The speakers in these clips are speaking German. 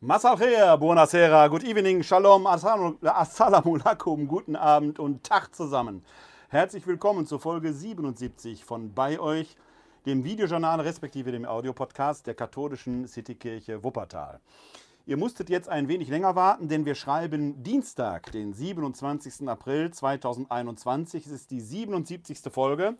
Masal buonasera, good evening, shalom, assalamu alaikum, guten Abend und Tag zusammen. Herzlich willkommen zur Folge 77 von Bei euch, dem Videojournal respektive dem Audiopodcast der katholischen Citykirche Wuppertal. Ihr musstet jetzt ein wenig länger warten, denn wir schreiben Dienstag, den 27. April 2021. Es ist die 77. Folge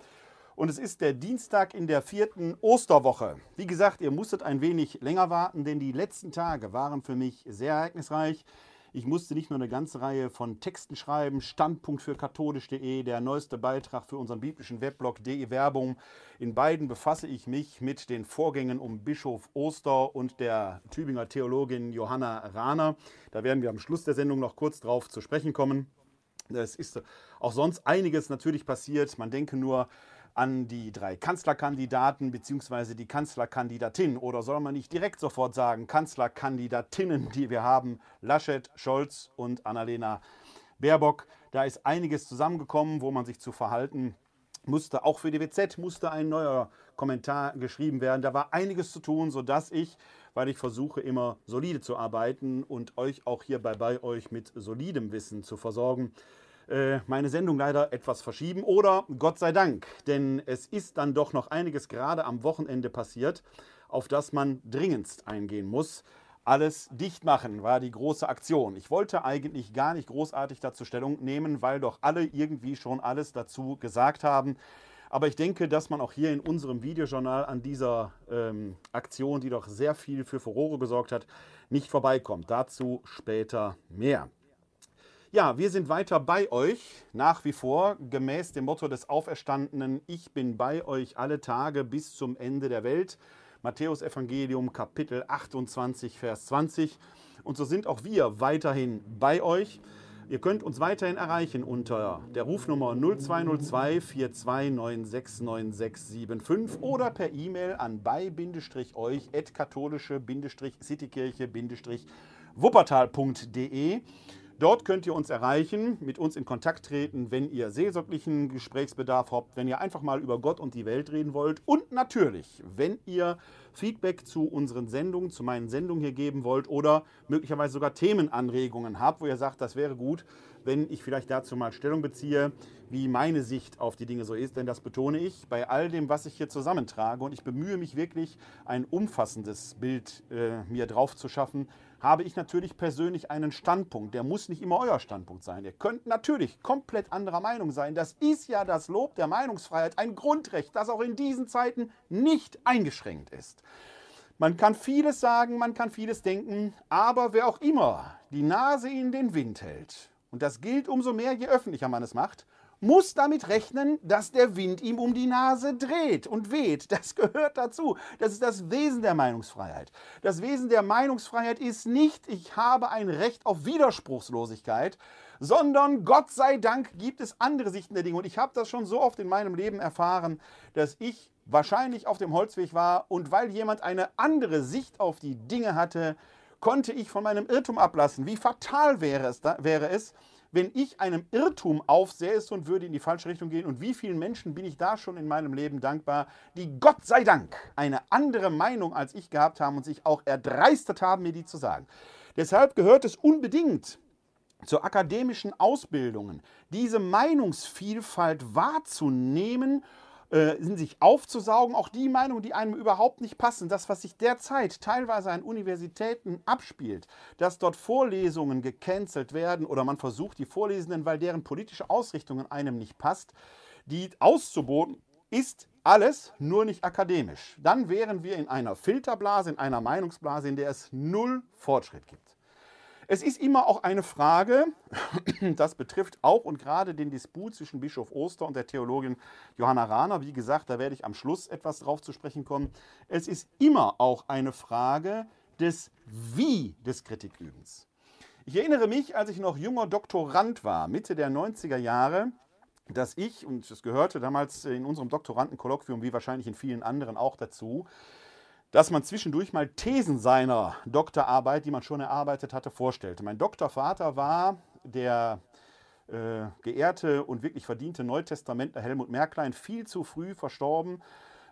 und es ist der Dienstag in der vierten Osterwoche. Wie gesagt, ihr musstet ein wenig länger warten, denn die letzten Tage waren für mich sehr ereignisreich. Ich musste nicht nur eine ganze Reihe von Texten schreiben, Standpunkt für katholisch.de, der neueste Beitrag für unseren biblischen Weblog DE Werbung. In beiden befasse ich mich mit den Vorgängen um Bischof Oster und der Tübinger Theologin Johanna Rahner. Da werden wir am Schluss der Sendung noch kurz drauf zu sprechen kommen. Es ist auch sonst einiges natürlich passiert. Man denke nur an die drei Kanzlerkandidaten bzw. die Kanzlerkandidatin oder soll man nicht direkt sofort sagen Kanzlerkandidatinnen, die wir haben, Laschet, Scholz und Annalena Baerbock. Da ist einiges zusammengekommen, wo man sich zu verhalten musste. Auch für die WZ musste ein neuer Kommentar geschrieben werden. Da war einiges zu tun, sodass ich, weil ich versuche immer solide zu arbeiten und euch auch hierbei bei euch mit solidem Wissen zu versorgen, äh, meine Sendung leider etwas verschieben oder Gott sei Dank, denn es ist dann doch noch einiges gerade am Wochenende passiert, auf das man dringendst eingehen muss. Alles dicht machen war die große Aktion. Ich wollte eigentlich gar nicht großartig dazu Stellung nehmen, weil doch alle irgendwie schon alles dazu gesagt haben. Aber ich denke, dass man auch hier in unserem Videojournal an dieser ähm, Aktion, die doch sehr viel für Furore gesorgt hat, nicht vorbeikommt. Dazu später mehr. Ja, wir sind weiter bei euch, nach wie vor, gemäß dem Motto des Auferstandenen, ich bin bei euch alle Tage bis zum Ende der Welt. Matthäus Evangelium Kapitel 28, Vers 20. Und so sind auch wir weiterhin bei euch. Ihr könnt uns weiterhin erreichen unter der Rufnummer 0202 42969675 oder per E-Mail an bei-euch katholische-citykirche-wuppertal.de. Dort könnt ihr uns erreichen, mit uns in Kontakt treten, wenn ihr seelsorglichen Gesprächsbedarf habt, wenn ihr einfach mal über Gott und die Welt reden wollt und natürlich, wenn ihr Feedback zu unseren Sendungen, zu meinen Sendungen hier geben wollt oder möglicherweise sogar Themenanregungen habt, wo ihr sagt, das wäre gut, wenn ich vielleicht dazu mal Stellung beziehe, wie meine Sicht auf die Dinge so ist. Denn das betone ich bei all dem, was ich hier zusammentrage. Und ich bemühe mich wirklich, ein umfassendes Bild äh, mir drauf zu schaffen, habe ich natürlich persönlich einen Standpunkt. Der muss nicht immer euer Standpunkt sein. Ihr könnt natürlich komplett anderer Meinung sein. Das ist ja das Lob der Meinungsfreiheit, ein Grundrecht, das auch in diesen Zeiten nicht eingeschränkt ist. Man kann vieles sagen, man kann vieles denken, aber wer auch immer die Nase in den Wind hält, und das gilt umso mehr, je öffentlicher man es macht, muss damit rechnen, dass der Wind ihm um die Nase dreht und weht. Das gehört dazu. Das ist das Wesen der Meinungsfreiheit. Das Wesen der Meinungsfreiheit ist nicht, ich habe ein Recht auf Widerspruchslosigkeit, sondern Gott sei Dank gibt es andere Sichten der Dinge. Und ich habe das schon so oft in meinem Leben erfahren, dass ich wahrscheinlich auf dem Holzweg war und weil jemand eine andere Sicht auf die Dinge hatte, konnte ich von meinem Irrtum ablassen. Wie fatal wäre es, da, wäre es wenn ich einem Irrtum aufsäße und würde in die falsche Richtung gehen. Und wie vielen Menschen bin ich da schon in meinem Leben dankbar, die Gott sei Dank eine andere Meinung als ich gehabt haben und sich auch erdreistet haben, mir die zu sagen. Deshalb gehört es unbedingt zur akademischen Ausbildung, diese Meinungsvielfalt wahrzunehmen äh, in sich aufzusaugen, auch die Meinungen, die einem überhaupt nicht passen, das, was sich derzeit teilweise an Universitäten abspielt, dass dort Vorlesungen gecancelt werden oder man versucht, die Vorlesenden, weil deren politische Ausrichtungen einem nicht passt, die auszuboten, ist alles nur nicht akademisch. Dann wären wir in einer Filterblase, in einer Meinungsblase, in der es null Fortschritt gibt. Es ist immer auch eine Frage, das betrifft auch und gerade den Disput zwischen Bischof Oster und der Theologin Johanna Rahner. Wie gesagt, da werde ich am Schluss etwas drauf zu sprechen kommen. Es ist immer auch eine Frage des Wie des Kritikübens. Ich erinnere mich, als ich noch junger Doktorand war, Mitte der 90er Jahre, dass ich, und das gehörte damals in unserem Doktorandenkolloquium, wie wahrscheinlich in vielen anderen auch dazu, dass man zwischendurch mal Thesen seiner Doktorarbeit, die man schon erarbeitet hatte, vorstellte. Mein Doktorvater war der äh, geehrte und wirklich verdiente Neutestamentler Helmut Merklein, viel zu früh verstorben.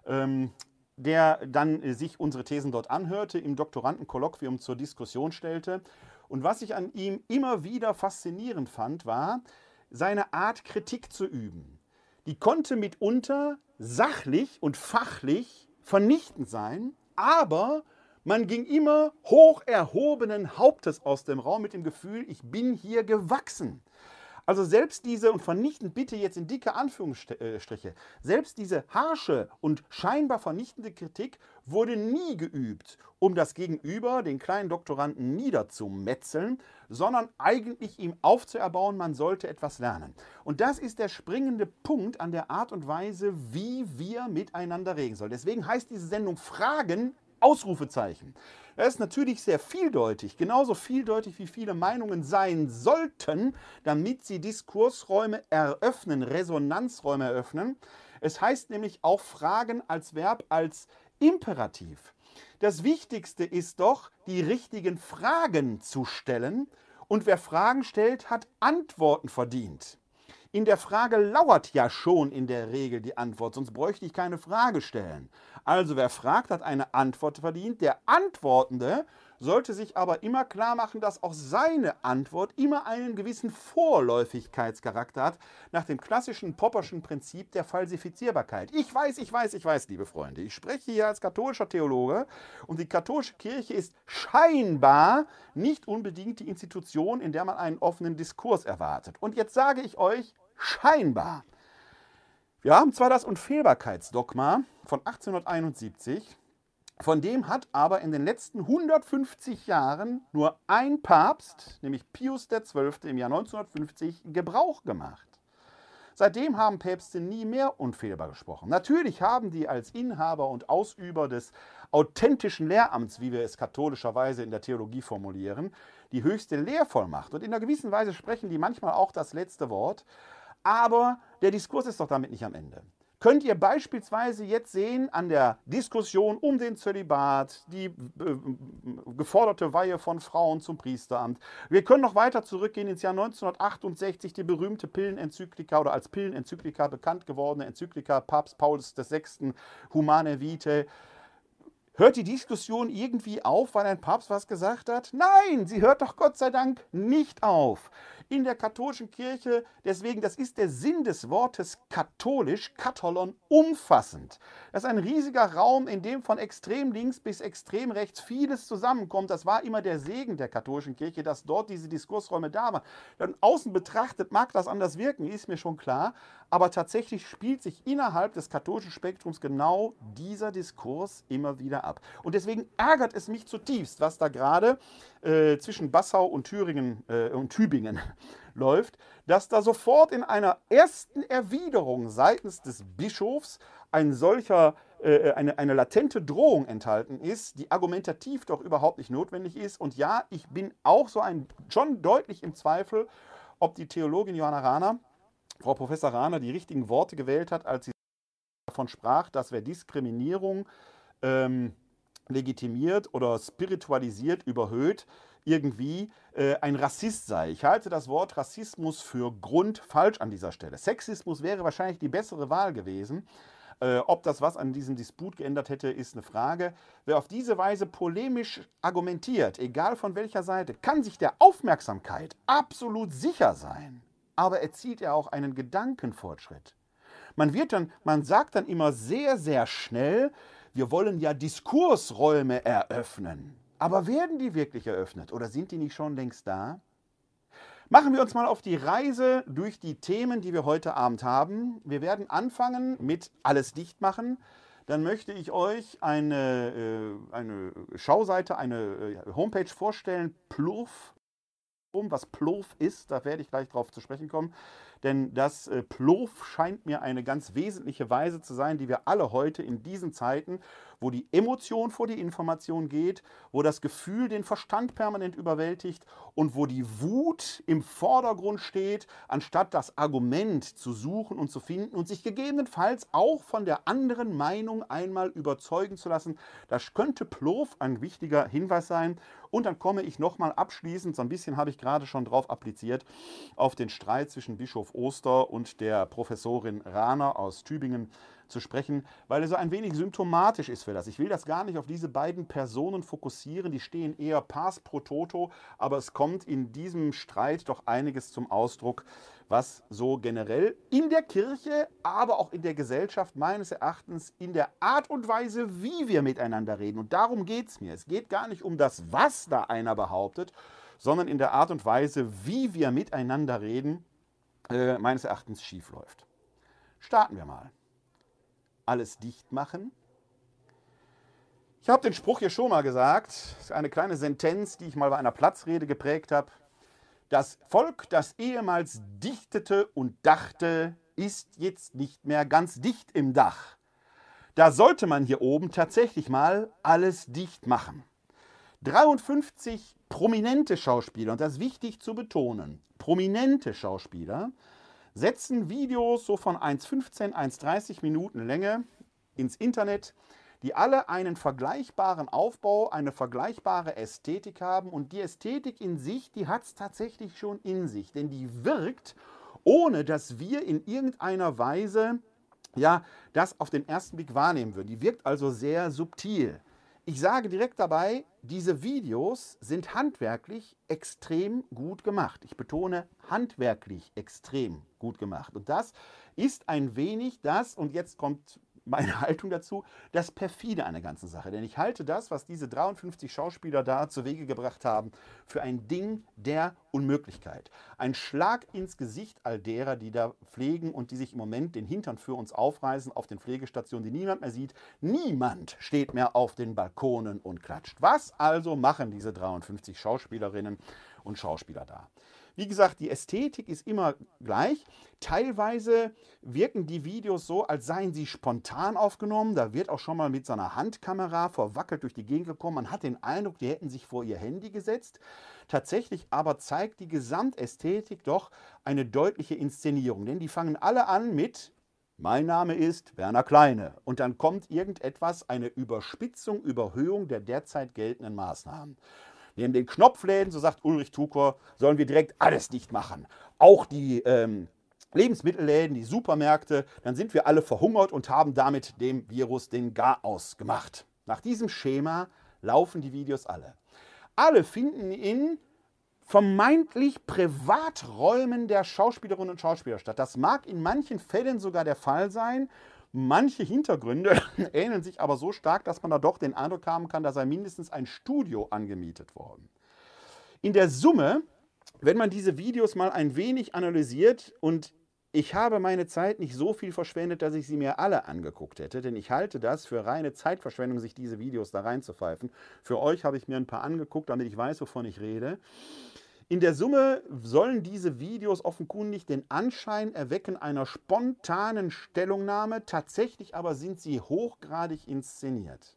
Ähm, der dann äh, sich unsere Thesen dort anhörte, im Doktorandenkolloquium zur Diskussion stellte. Und was ich an ihm immer wieder faszinierend fand, war seine Art, Kritik zu üben. Die konnte mitunter sachlich und fachlich vernichtend sein, aber man ging immer hoch erhobenen Hauptes aus dem Raum mit dem Gefühl, ich bin hier gewachsen. Also selbst diese, und vernichtend bitte jetzt in dicke Anführungsstriche, selbst diese harsche und scheinbar vernichtende Kritik wurde nie geübt, um das Gegenüber, den kleinen Doktoranden, niederzumetzeln, sondern eigentlich ihm aufzuerbauen, man sollte etwas lernen. Und das ist der springende Punkt an der Art und Weise, wie wir miteinander reden sollen. Deswegen heißt diese Sendung Fragen Ausrufezeichen. Er ist natürlich sehr vieldeutig, genauso vieldeutig wie viele Meinungen sein sollten, damit sie Diskursräume eröffnen, Resonanzräume eröffnen. Es heißt nämlich auch Fragen als Verb, als Imperativ. Das Wichtigste ist doch, die richtigen Fragen zu stellen. Und wer Fragen stellt, hat Antworten verdient. In der Frage lauert ja schon in der Regel die Antwort, sonst bräuchte ich keine Frage stellen. Also wer fragt, hat eine Antwort verdient. Der Antwortende sollte sich aber immer klar machen, dass auch seine Antwort immer einen gewissen Vorläufigkeitscharakter hat, nach dem klassischen Popperschen Prinzip der Falsifizierbarkeit. Ich weiß, ich weiß, ich weiß, liebe Freunde, ich spreche hier als katholischer Theologe und die katholische Kirche ist scheinbar nicht unbedingt die Institution, in der man einen offenen Diskurs erwartet. Und jetzt sage ich euch, scheinbar. Wir haben zwar das Unfehlbarkeitsdogma von 1871, von dem hat aber in den letzten 150 Jahren nur ein Papst, nämlich Pius XII. im Jahr 1950, Gebrauch gemacht. Seitdem haben Päpste nie mehr unfehlbar gesprochen. Natürlich haben die als Inhaber und Ausüber des authentischen Lehramts, wie wir es katholischerweise in der Theologie formulieren, die höchste Lehrvollmacht. Und in einer gewissen Weise sprechen die manchmal auch das letzte Wort. Aber der Diskurs ist doch damit nicht am Ende könnt ihr beispielsweise jetzt sehen an der Diskussion um den Zölibat, die äh, geforderte Weihe von Frauen zum Priesteramt. Wir können noch weiter zurückgehen ins Jahr 1968, die berühmte Pillenenzyklika oder als Pillenenzyklika bekannt gewordene Enzyklika Papst Pauls VI. Humane Vitae. Hört die Diskussion irgendwie auf, weil ein Papst was gesagt hat? Nein, sie hört doch Gott sei Dank nicht auf in der katholischen Kirche. Deswegen, das ist der Sinn des Wortes katholisch, Katholon, umfassend. Das ist ein riesiger Raum, in dem von extrem links bis extrem rechts vieles zusammenkommt. Das war immer der Segen der katholischen Kirche, dass dort diese Diskursräume da waren. Dann außen betrachtet mag das anders wirken, ist mir schon klar. Aber tatsächlich spielt sich innerhalb des katholischen Spektrums genau dieser Diskurs immer wieder ab. Und deswegen ärgert es mich zutiefst, was da gerade äh, zwischen Passau und Thüringen äh, und Tübingen läuft, dass da sofort in einer ersten Erwiderung seitens des Bischofs ein solcher, äh, eine, eine latente Drohung enthalten ist, die argumentativ doch überhaupt nicht notwendig ist. Und ja, ich bin auch so ein schon deutlich im Zweifel, ob die Theologin Johanna Rahner, Frau Professor Rahner, die richtigen Worte gewählt hat, als sie davon sprach, dass wer Diskriminierung ähm, legitimiert oder spiritualisiert, überhöht, irgendwie äh, ein Rassist sei. Ich halte das Wort Rassismus für grundfalsch an dieser Stelle. Sexismus wäre wahrscheinlich die bessere Wahl gewesen. Äh, ob das was an diesem Disput geändert hätte, ist eine Frage. Wer auf diese Weise polemisch argumentiert, egal von welcher Seite, kann sich der Aufmerksamkeit absolut sicher sein. Aber erzielt er auch einen Gedankenfortschritt. Man wird dann, man sagt dann immer sehr, sehr schnell, wir wollen ja Diskursräume eröffnen. Aber werden die wirklich eröffnet oder sind die nicht schon längst da? Machen wir uns mal auf die Reise durch die Themen, die wir heute Abend haben. Wir werden anfangen mit Alles dicht machen. Dann möchte ich euch eine, äh, eine Schauseite, eine äh, Homepage vorstellen, Plurf. Was Plurf ist, da werde ich gleich drauf zu sprechen kommen. Denn das äh, Plurf scheint mir eine ganz wesentliche Weise zu sein, die wir alle heute in diesen Zeiten wo die Emotion vor die Information geht, wo das Gefühl den Verstand permanent überwältigt und wo die Wut im Vordergrund steht, anstatt das Argument zu suchen und zu finden und sich gegebenenfalls auch von der anderen Meinung einmal überzeugen zu lassen. Das könnte Plof ein wichtiger Hinweis sein. Und dann komme ich nochmal abschließend, so ein bisschen habe ich gerade schon drauf appliziert, auf den Streit zwischen Bischof Oster und der Professorin Rahner aus Tübingen zu sprechen, weil er so ein wenig symptomatisch ist für das. Ich will das gar nicht auf diese beiden Personen fokussieren, die stehen eher pars pro toto, aber es kommt in diesem Streit doch einiges zum Ausdruck, was so generell in der Kirche, aber auch in der Gesellschaft meines Erachtens in der Art und Weise, wie wir miteinander reden. Und darum geht es mir. Es geht gar nicht um das, was da einer behauptet, sondern in der Art und Weise, wie wir miteinander reden, äh, meines Erachtens schief läuft. Starten wir mal. Alles dicht machen. Ich habe den Spruch hier schon mal gesagt. Das ist eine kleine Sentenz, die ich mal bei einer Platzrede geprägt habe. Das Volk, das ehemals dichtete und dachte, ist jetzt nicht mehr ganz dicht im Dach. Da sollte man hier oben tatsächlich mal alles dicht machen. 53 prominente Schauspieler, und das ist wichtig zu betonen, prominente Schauspieler setzen Videos so von 1,15, 1,30 Minuten Länge ins Internet, die alle einen vergleichbaren Aufbau, eine vergleichbare Ästhetik haben. Und die Ästhetik in sich, die hat es tatsächlich schon in sich, denn die wirkt, ohne dass wir in irgendeiner Weise ja, das auf den ersten Blick wahrnehmen würden. Die wirkt also sehr subtil. Ich sage direkt dabei, diese Videos sind handwerklich extrem gut gemacht. Ich betone handwerklich extrem gut gemacht. Und das ist ein wenig das, und jetzt kommt meine Haltung dazu, das perfide an der ganzen Sache. Denn ich halte das, was diese 53 Schauspieler da zu Wege gebracht haben, für ein Ding der Unmöglichkeit. Ein Schlag ins Gesicht all derer, die da pflegen und die sich im Moment den Hintern für uns aufreißen auf den Pflegestationen, die niemand mehr sieht. Niemand steht mehr auf den Balkonen und klatscht. Was also machen diese 53 Schauspielerinnen und Schauspieler da? Wie gesagt, die Ästhetik ist immer gleich. Teilweise wirken die Videos so, als seien sie spontan aufgenommen. Da wird auch schon mal mit so einer Handkamera verwackelt durch die Gegend gekommen. Man hat den Eindruck, die hätten sich vor ihr Handy gesetzt. Tatsächlich aber zeigt die Gesamtästhetik doch eine deutliche Inszenierung. Denn die fangen alle an mit mein Name ist Werner Kleine. Und dann kommt irgendetwas, eine Überspitzung, Überhöhung der derzeit geltenden Maßnahmen. Neben den Knopfläden, so sagt Ulrich Tukor, sollen wir direkt alles dicht machen. Auch die ähm, Lebensmittelläden, die Supermärkte, dann sind wir alle verhungert und haben damit dem Virus den Garaus gemacht. Nach diesem Schema laufen die Videos alle. Alle finden in vermeintlich Privaträumen der Schauspielerinnen und Schauspieler statt. Das mag in manchen Fällen sogar der Fall sein, Manche Hintergründe ähneln sich aber so stark, dass man da doch den Eindruck haben kann, da sei mindestens ein Studio angemietet worden. In der Summe, wenn man diese Videos mal ein wenig analysiert und ich habe meine Zeit nicht so viel verschwendet, dass ich sie mir alle angeguckt hätte, denn ich halte das für reine Zeitverschwendung, sich diese Videos da reinzupfeifen. Für euch habe ich mir ein paar angeguckt, damit ich weiß, wovon ich rede. In der Summe sollen diese Videos offenkundig den Anschein erwecken einer spontanen Stellungnahme, tatsächlich aber sind sie hochgradig inszeniert.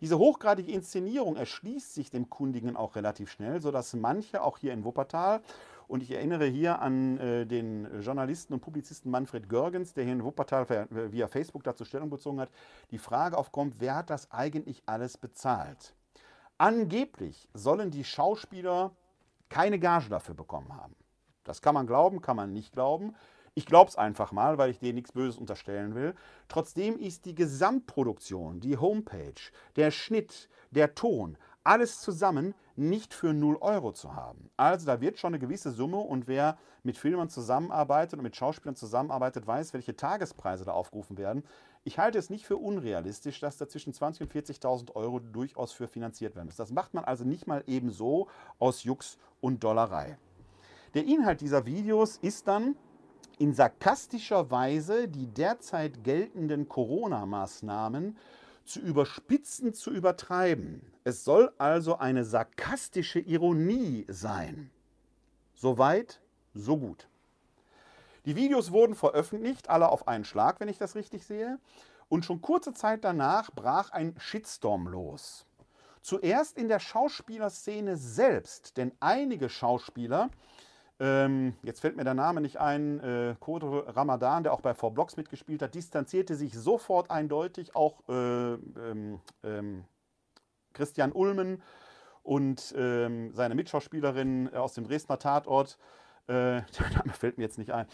Diese hochgradige Inszenierung erschließt sich dem Kundigen auch relativ schnell, sodass manche auch hier in Wuppertal, und ich erinnere hier an äh, den Journalisten und Publizisten Manfred Görgens, der hier in Wuppertal via Facebook dazu Stellung bezogen hat, die Frage aufkommt, wer hat das eigentlich alles bezahlt? Angeblich sollen die Schauspieler keine Gage dafür bekommen haben. Das kann man glauben, kann man nicht glauben. Ich glaube es einfach mal, weil ich denen nichts Böses unterstellen will. Trotzdem ist die Gesamtproduktion, die Homepage, der Schnitt, der Ton, alles zusammen nicht für 0 Euro zu haben. Also da wird schon eine gewisse Summe und wer mit Filmern zusammenarbeitet und mit Schauspielern zusammenarbeitet, weiß, welche Tagespreise da aufgerufen werden. Ich halte es nicht für unrealistisch, dass da zwischen 20.000 und 40.000 Euro durchaus für finanziert werden müssen. Das macht man also nicht mal eben so aus Jux und Dollerei. Der Inhalt dieser Videos ist dann in sarkastischer Weise die derzeit geltenden Corona-Maßnahmen zu überspitzen, zu übertreiben. Es soll also eine sarkastische Ironie sein. Soweit, so gut. Die Videos wurden veröffentlicht, alle auf einen Schlag, wenn ich das richtig sehe. Und schon kurze Zeit danach brach ein Shitstorm los. Zuerst in der Schauspielerszene selbst, denn einige Schauspieler, ähm, jetzt fällt mir der Name nicht ein, äh, Kodro Ramadan, der auch bei Four Blocks mitgespielt hat, distanzierte sich sofort eindeutig, auch äh, ähm, ähm, Christian Ulmen und ähm, seine Mitschauspielerin aus dem Dresdner Tatort äh, der Name fällt mir jetzt nicht ein,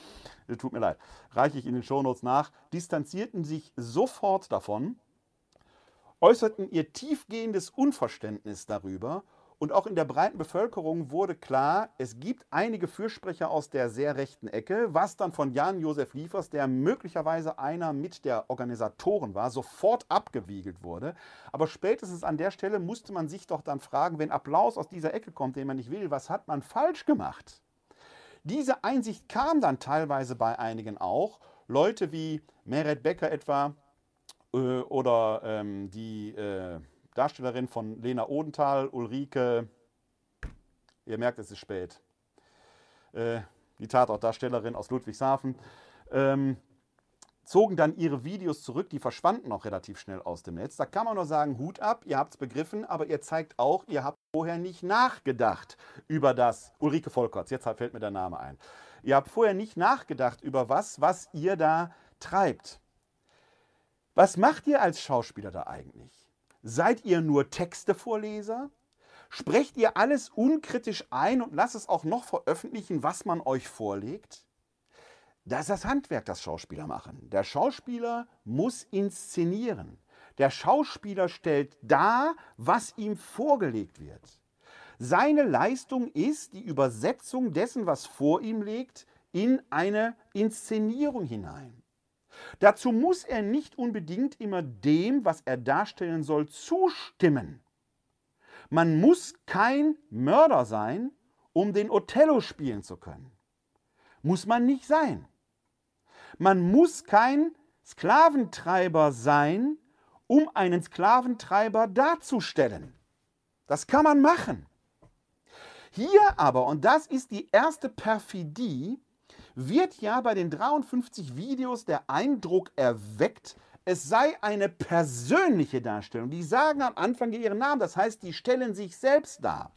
tut mir leid, reiche ich in den Shownotes nach, distanzierten sich sofort davon, äußerten ihr tiefgehendes Unverständnis darüber und auch in der breiten Bevölkerung wurde klar, es gibt einige Fürsprecher aus der sehr rechten Ecke, was dann von Jan-Josef Liefers, der möglicherweise einer mit der Organisatoren war, sofort abgewiegelt wurde. Aber spätestens an der Stelle musste man sich doch dann fragen, wenn Applaus aus dieser Ecke kommt, den man nicht will, was hat man falsch gemacht? Diese Einsicht kam dann teilweise bei einigen auch. Leute wie Meret Becker etwa äh, oder ähm, die äh, Darstellerin von Lena Odenthal, Ulrike, ihr merkt, es ist spät, äh, die Tatortdarstellerin aus Ludwigshafen, ähm, zogen dann ihre Videos zurück, die verschwanden auch relativ schnell aus dem Netz. Da kann man nur sagen, Hut ab, ihr habt es begriffen, aber ihr zeigt auch, ihr habt vorher nicht nachgedacht über das, Ulrike Volkerts, jetzt fällt mir der Name ein. Ihr habt vorher nicht nachgedacht über was, was ihr da treibt. Was macht ihr als Schauspieler da eigentlich? Seid ihr nur Textevorleser? Sprecht ihr alles unkritisch ein und lasst es auch noch veröffentlichen, was man euch vorlegt? Das ist das Handwerk, das Schauspieler machen. Der Schauspieler muss inszenieren. Der Schauspieler stellt dar, was ihm vorgelegt wird. Seine Leistung ist die Übersetzung dessen, was vor ihm liegt, in eine Inszenierung hinein. Dazu muss er nicht unbedingt immer dem, was er darstellen soll, zustimmen. Man muss kein Mörder sein, um den Othello spielen zu können. Muss man nicht sein. Man muss kein Sklaventreiber sein, um einen Sklaventreiber darzustellen. Das kann man machen. Hier aber, und das ist die erste Perfidie, wird ja bei den 53 Videos der Eindruck erweckt, es sei eine persönliche Darstellung. Die sagen am Anfang ihren Namen, das heißt, die stellen sich selbst dar.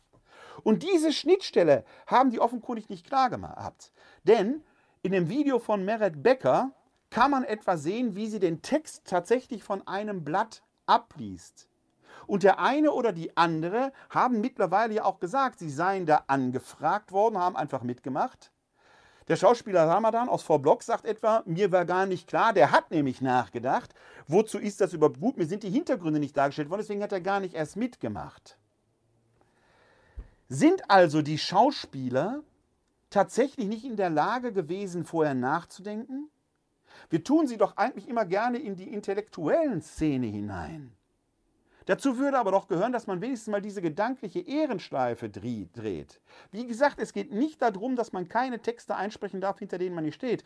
Und diese Schnittstelle haben die offenkundig nicht klar gemacht. Denn in dem Video von Meret Becker kann man etwa sehen, wie sie den Text tatsächlich von einem Blatt abliest. Und der eine oder die andere haben mittlerweile ja auch gesagt, sie seien da angefragt worden, haben einfach mitgemacht. Der Schauspieler Ramadan aus Block sagt etwa, mir war gar nicht klar, der hat nämlich nachgedacht, wozu ist das überhaupt gut, mir sind die Hintergründe nicht dargestellt worden, deswegen hat er gar nicht erst mitgemacht. Sind also die Schauspieler tatsächlich nicht in der Lage gewesen, vorher nachzudenken? Wir tun sie doch eigentlich immer gerne in die intellektuellen Szene hinein. Dazu würde aber doch gehören, dass man wenigstens mal diese gedankliche Ehrenschleife dreht. Wie gesagt, es geht nicht darum, dass man keine Texte einsprechen darf, hinter denen man nicht steht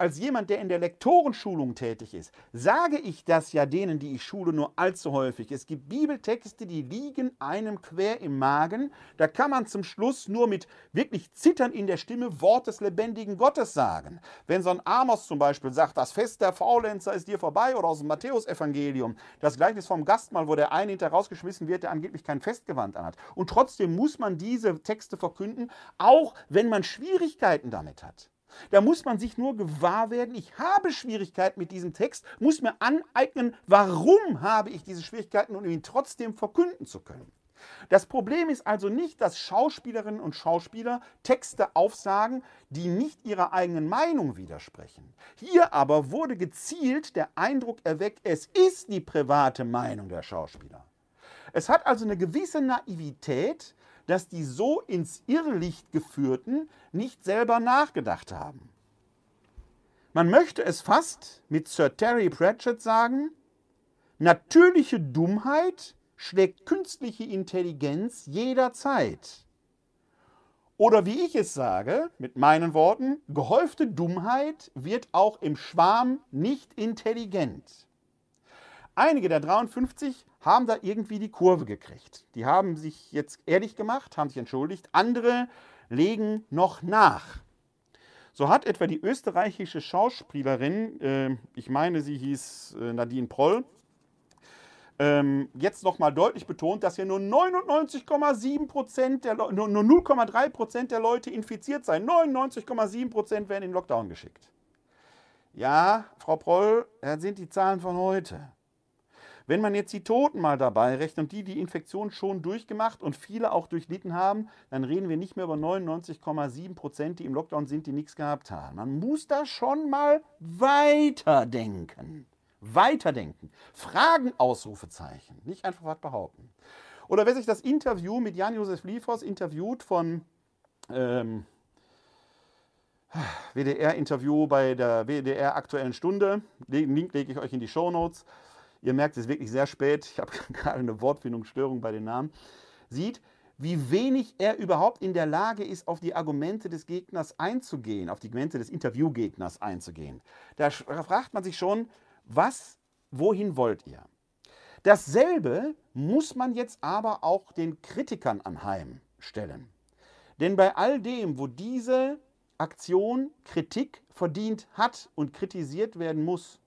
als jemand, der in der Lektorenschulung tätig ist, sage ich das ja denen, die ich schule, nur allzu häufig. Es gibt Bibeltexte, die liegen einem quer im Magen. Da kann man zum Schluss nur mit wirklich Zittern in der Stimme Wort des lebendigen Gottes sagen. Wenn so ein Amos zum Beispiel sagt, das Fest der Faulenzer ist dir vorbei oder aus dem Matthäusevangelium, das Gleichnis vom Gastmahl, wo der eine hinter rausgeschmissen wird, der angeblich kein Festgewand anhat. Und trotzdem muss man diese Texte verkünden, auch wenn man Schwierigkeiten damit hat. Da muss man sich nur gewahr werden, ich habe Schwierigkeiten mit diesem Text, muss mir aneignen, warum habe ich diese Schwierigkeiten, um ihn trotzdem verkünden zu können. Das Problem ist also nicht, dass Schauspielerinnen und Schauspieler Texte aufsagen, die nicht ihrer eigenen Meinung widersprechen. Hier aber wurde gezielt der Eindruck erweckt, es ist die private Meinung der Schauspieler. Es hat also eine gewisse Naivität, dass die so ins Irrlicht geführten nicht selber nachgedacht haben. Man möchte es fast mit Sir Terry Pratchett sagen, natürliche Dummheit schlägt künstliche Intelligenz jederzeit. Oder wie ich es sage, mit meinen Worten, gehäufte Dummheit wird auch im Schwarm nicht intelligent. Einige der 53 haben da irgendwie die Kurve gekriegt. Die haben sich jetzt ehrlich gemacht, haben sich entschuldigt. Andere legen noch nach. So hat etwa die österreichische Schauspielerin, äh, ich meine, sie hieß äh, Nadine Proll, ähm, jetzt nochmal deutlich betont, dass hier nur 99,7 Prozent der nur, nur 0,3 Prozent der Leute infiziert seien. 99,7 Prozent werden in Lockdown geschickt. Ja, Frau Proll, das sind die Zahlen von heute. Wenn man jetzt die Toten mal dabei rechnet und die die Infektion schon durchgemacht und viele auch durchlitten haben, dann reden wir nicht mehr über 99,7 Prozent, die im Lockdown sind, die nichts gehabt haben. Man muss da schon mal weiterdenken. Weiterdenken. Fragen, Ausrufezeichen. Nicht einfach was behaupten. Oder wer sich das Interview mit Jan-Josef Liefers interviewt von ähm, WDR-Interview bei der WDR Aktuellen Stunde, den Link lege ich euch in die Show Notes ihr merkt, es wirklich sehr spät, ich habe gerade eine Wortfindungsstörung bei den Namen, sieht, wie wenig er überhaupt in der Lage ist, auf die Argumente des Gegners einzugehen, auf die Argumente des Interviewgegners einzugehen. Da fragt man sich schon, was, wohin wollt ihr? Dasselbe muss man jetzt aber auch den Kritikern anheimstellen. Denn bei all dem, wo diese Aktion Kritik verdient hat und kritisiert werden muss,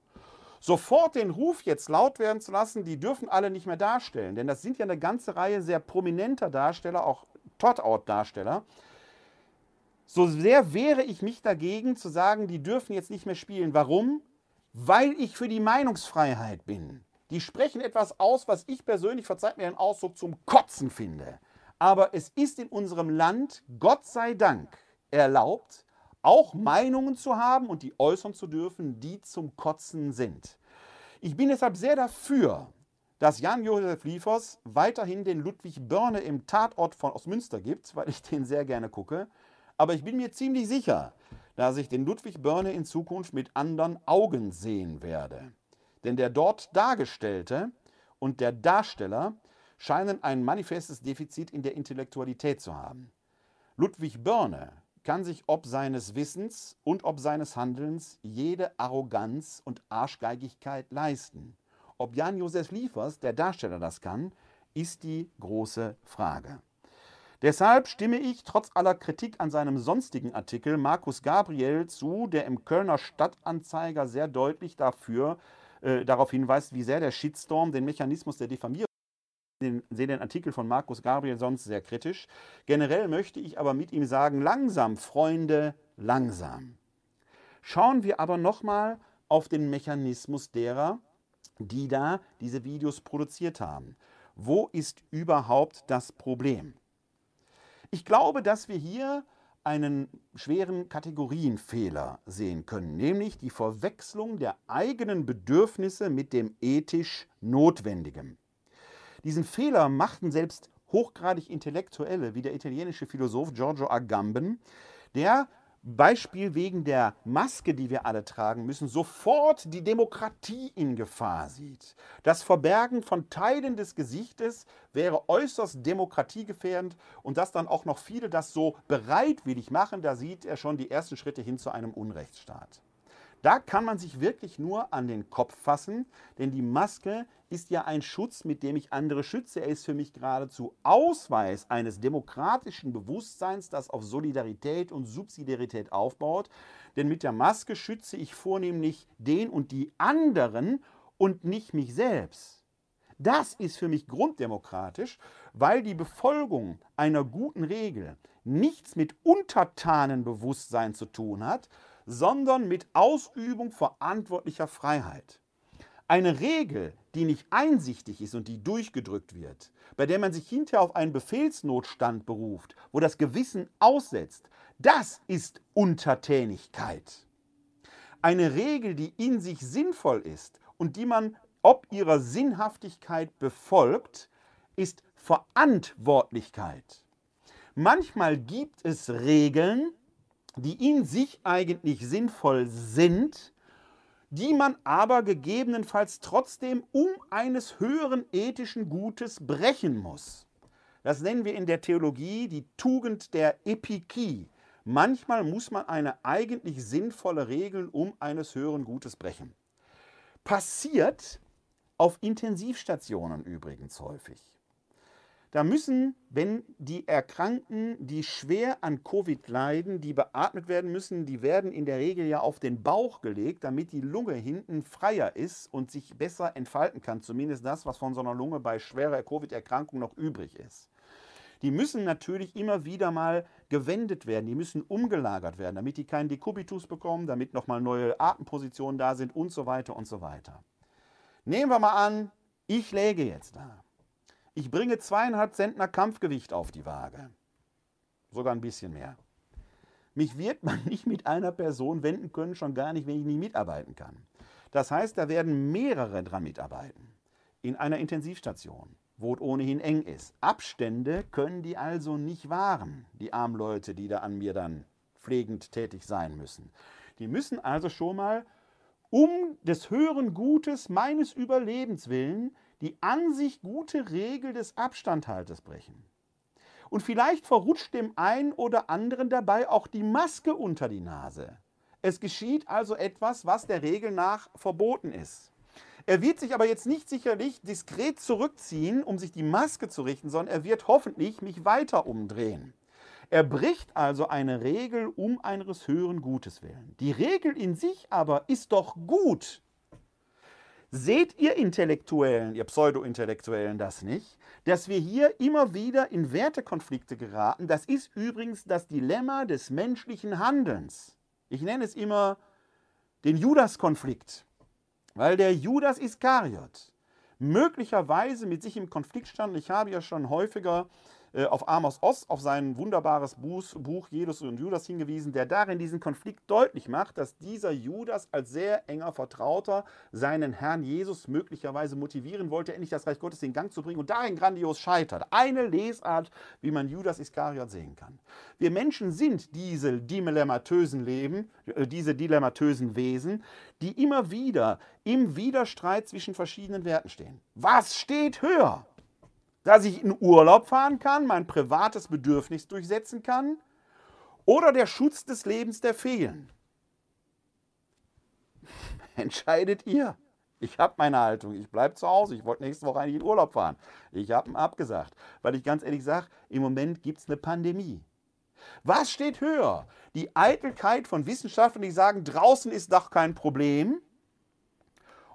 sofort den Ruf jetzt laut werden zu lassen, die dürfen alle nicht mehr darstellen. Denn das sind ja eine ganze Reihe sehr prominenter Darsteller, auch Tot-Out-Darsteller. So sehr wehre ich mich dagegen zu sagen, die dürfen jetzt nicht mehr spielen. Warum? Weil ich für die Meinungsfreiheit bin. Die sprechen etwas aus, was ich persönlich, verzeiht mir den Ausdruck, zum Kotzen finde. Aber es ist in unserem Land, Gott sei Dank, erlaubt, auch Meinungen zu haben und die äußern zu dürfen, die zum Kotzen sind. Ich bin deshalb sehr dafür, dass Jan-Josef Liefers weiterhin den Ludwig Börne im Tatort von Ostmünster gibt, weil ich den sehr gerne gucke. Aber ich bin mir ziemlich sicher, dass ich den Ludwig Börne in Zukunft mit anderen Augen sehen werde. Denn der dort Dargestellte und der Darsteller scheinen ein manifestes Defizit in der Intellektualität zu haben. Ludwig Börne kann sich ob seines Wissens und ob seines Handelns jede Arroganz und Arschgeigigkeit leisten. Ob Jan-Josef Liefers, der Darsteller, das kann, ist die große Frage. Deshalb stimme ich trotz aller Kritik an seinem sonstigen Artikel Markus Gabriel zu, der im Kölner Stadtanzeiger sehr deutlich dafür, äh, darauf hinweist, wie sehr der Shitstorm den Mechanismus der Diffamierung den, sehe den Artikel von Markus Gabriel sonst sehr kritisch. Generell möchte ich aber mit ihm sagen, langsam, Freunde, langsam. Schauen wir aber nochmal auf den Mechanismus derer, die da diese Videos produziert haben. Wo ist überhaupt das Problem? Ich glaube, dass wir hier einen schweren Kategorienfehler sehen können, nämlich die Verwechslung der eigenen Bedürfnisse mit dem ethisch Notwendigen. Diesen Fehler machten selbst hochgradig Intellektuelle wie der italienische Philosoph Giorgio Agamben, der Beispiel wegen der Maske, die wir alle tragen müssen, sofort die Demokratie in Gefahr sieht. Das Verbergen von Teilen des Gesichtes wäre äußerst demokratiegefährdend und dass dann auch noch viele das so bereitwillig machen, da sieht er schon die ersten Schritte hin zu einem Unrechtsstaat. Da kann man sich wirklich nur an den Kopf fassen, denn die Maske ist ja ein Schutz, mit dem ich andere schütze. Er ist für mich geradezu Ausweis eines demokratischen Bewusstseins, das auf Solidarität und Subsidiarität aufbaut. Denn mit der Maske schütze ich vornehmlich den und die anderen und nicht mich selbst. Das ist für mich grunddemokratisch, weil die Befolgung einer guten Regel nichts mit Untertanenbewusstsein zu tun hat, sondern mit Ausübung verantwortlicher Freiheit. Eine Regel, die nicht einsichtig ist und die durchgedrückt wird, bei der man sich hinterher auf einen Befehlsnotstand beruft, wo das Gewissen aussetzt, das ist Untertänigkeit. Eine Regel, die in sich sinnvoll ist und die man ob ihrer Sinnhaftigkeit befolgt, ist Verantwortlichkeit. Manchmal gibt es Regeln, die in sich eigentlich sinnvoll sind, die man aber gegebenenfalls trotzdem um eines höheren ethischen Gutes brechen muss. Das nennen wir in der Theologie die Tugend der Epikie. Manchmal muss man eine eigentlich sinnvolle Regel um eines höheren Gutes brechen. Passiert auf Intensivstationen übrigens häufig. Da müssen, wenn die Erkrankten, die schwer an Covid leiden, die beatmet werden müssen, die werden in der Regel ja auf den Bauch gelegt, damit die Lunge hinten freier ist und sich besser entfalten kann. Zumindest das, was von so einer Lunge bei schwerer Covid-Erkrankung noch übrig ist. Die müssen natürlich immer wieder mal gewendet werden, die müssen umgelagert werden, damit die keinen Dekubitus bekommen, damit nochmal neue Atempositionen da sind und so weiter und so weiter. Nehmen wir mal an, Ich läge jetzt da. Ich bringe zweieinhalb Zentner Kampfgewicht auf die Waage. Sogar ein bisschen mehr. Mich wird man nicht mit einer Person wenden können, schon gar nicht, wenn ich nicht mitarbeiten kann. Das heißt, da werden mehrere dran mitarbeiten. In einer Intensivstation, wo es ohnehin eng ist. Abstände können die also nicht wahren, die armen Leute, die da an mir dann pflegend tätig sein müssen. Die müssen also schon mal um des höheren Gutes meines Überlebens willen die an sich gute Regel des Abstandhaltes brechen. Und vielleicht verrutscht dem einen oder anderen dabei auch die Maske unter die Nase. Es geschieht also etwas, was der Regel nach verboten ist. Er wird sich aber jetzt nicht sicherlich diskret zurückziehen, um sich die Maske zu richten, sondern er wird hoffentlich mich weiter umdrehen. Er bricht also eine Regel um eines höheren Gutes willen. Die Regel in sich aber ist doch gut. Seht ihr Intellektuellen, ihr Pseudo-Intellektuellen das nicht, dass wir hier immer wieder in Wertekonflikte geraten? Das ist übrigens das Dilemma des menschlichen Handelns. Ich nenne es immer den Judas-Konflikt, weil der Judas Iskariot möglicherweise mit sich im Konflikt stand. Ich habe ja schon häufiger auf Amos Oz, auf sein wunderbares Buch Jesus und Judas hingewiesen, der darin diesen Konflikt deutlich macht, dass dieser Judas als sehr enger Vertrauter seinen Herrn Jesus möglicherweise motivieren wollte, endlich das Reich Gottes in Gang zu bringen und darin grandios scheitert. Eine Lesart, wie man Judas Iskariot sehen kann. Wir Menschen sind diese dilemmatösen Leben, äh, diese dilemmatösen Wesen, die immer wieder im Widerstreit zwischen verschiedenen Werten stehen. Was steht höher? Dass ich in Urlaub fahren kann, mein privates Bedürfnis durchsetzen kann oder der Schutz des Lebens der Feen. Entscheidet ihr. Ich habe meine Haltung. Ich bleibe zu Hause. Ich wollte nächste Woche eigentlich in Urlaub fahren. Ich habe abgesagt, weil ich ganz ehrlich sage, im Moment gibt es eine Pandemie. Was steht höher? Die Eitelkeit von Wissenschaftlern, die sagen, draußen ist doch kein Problem.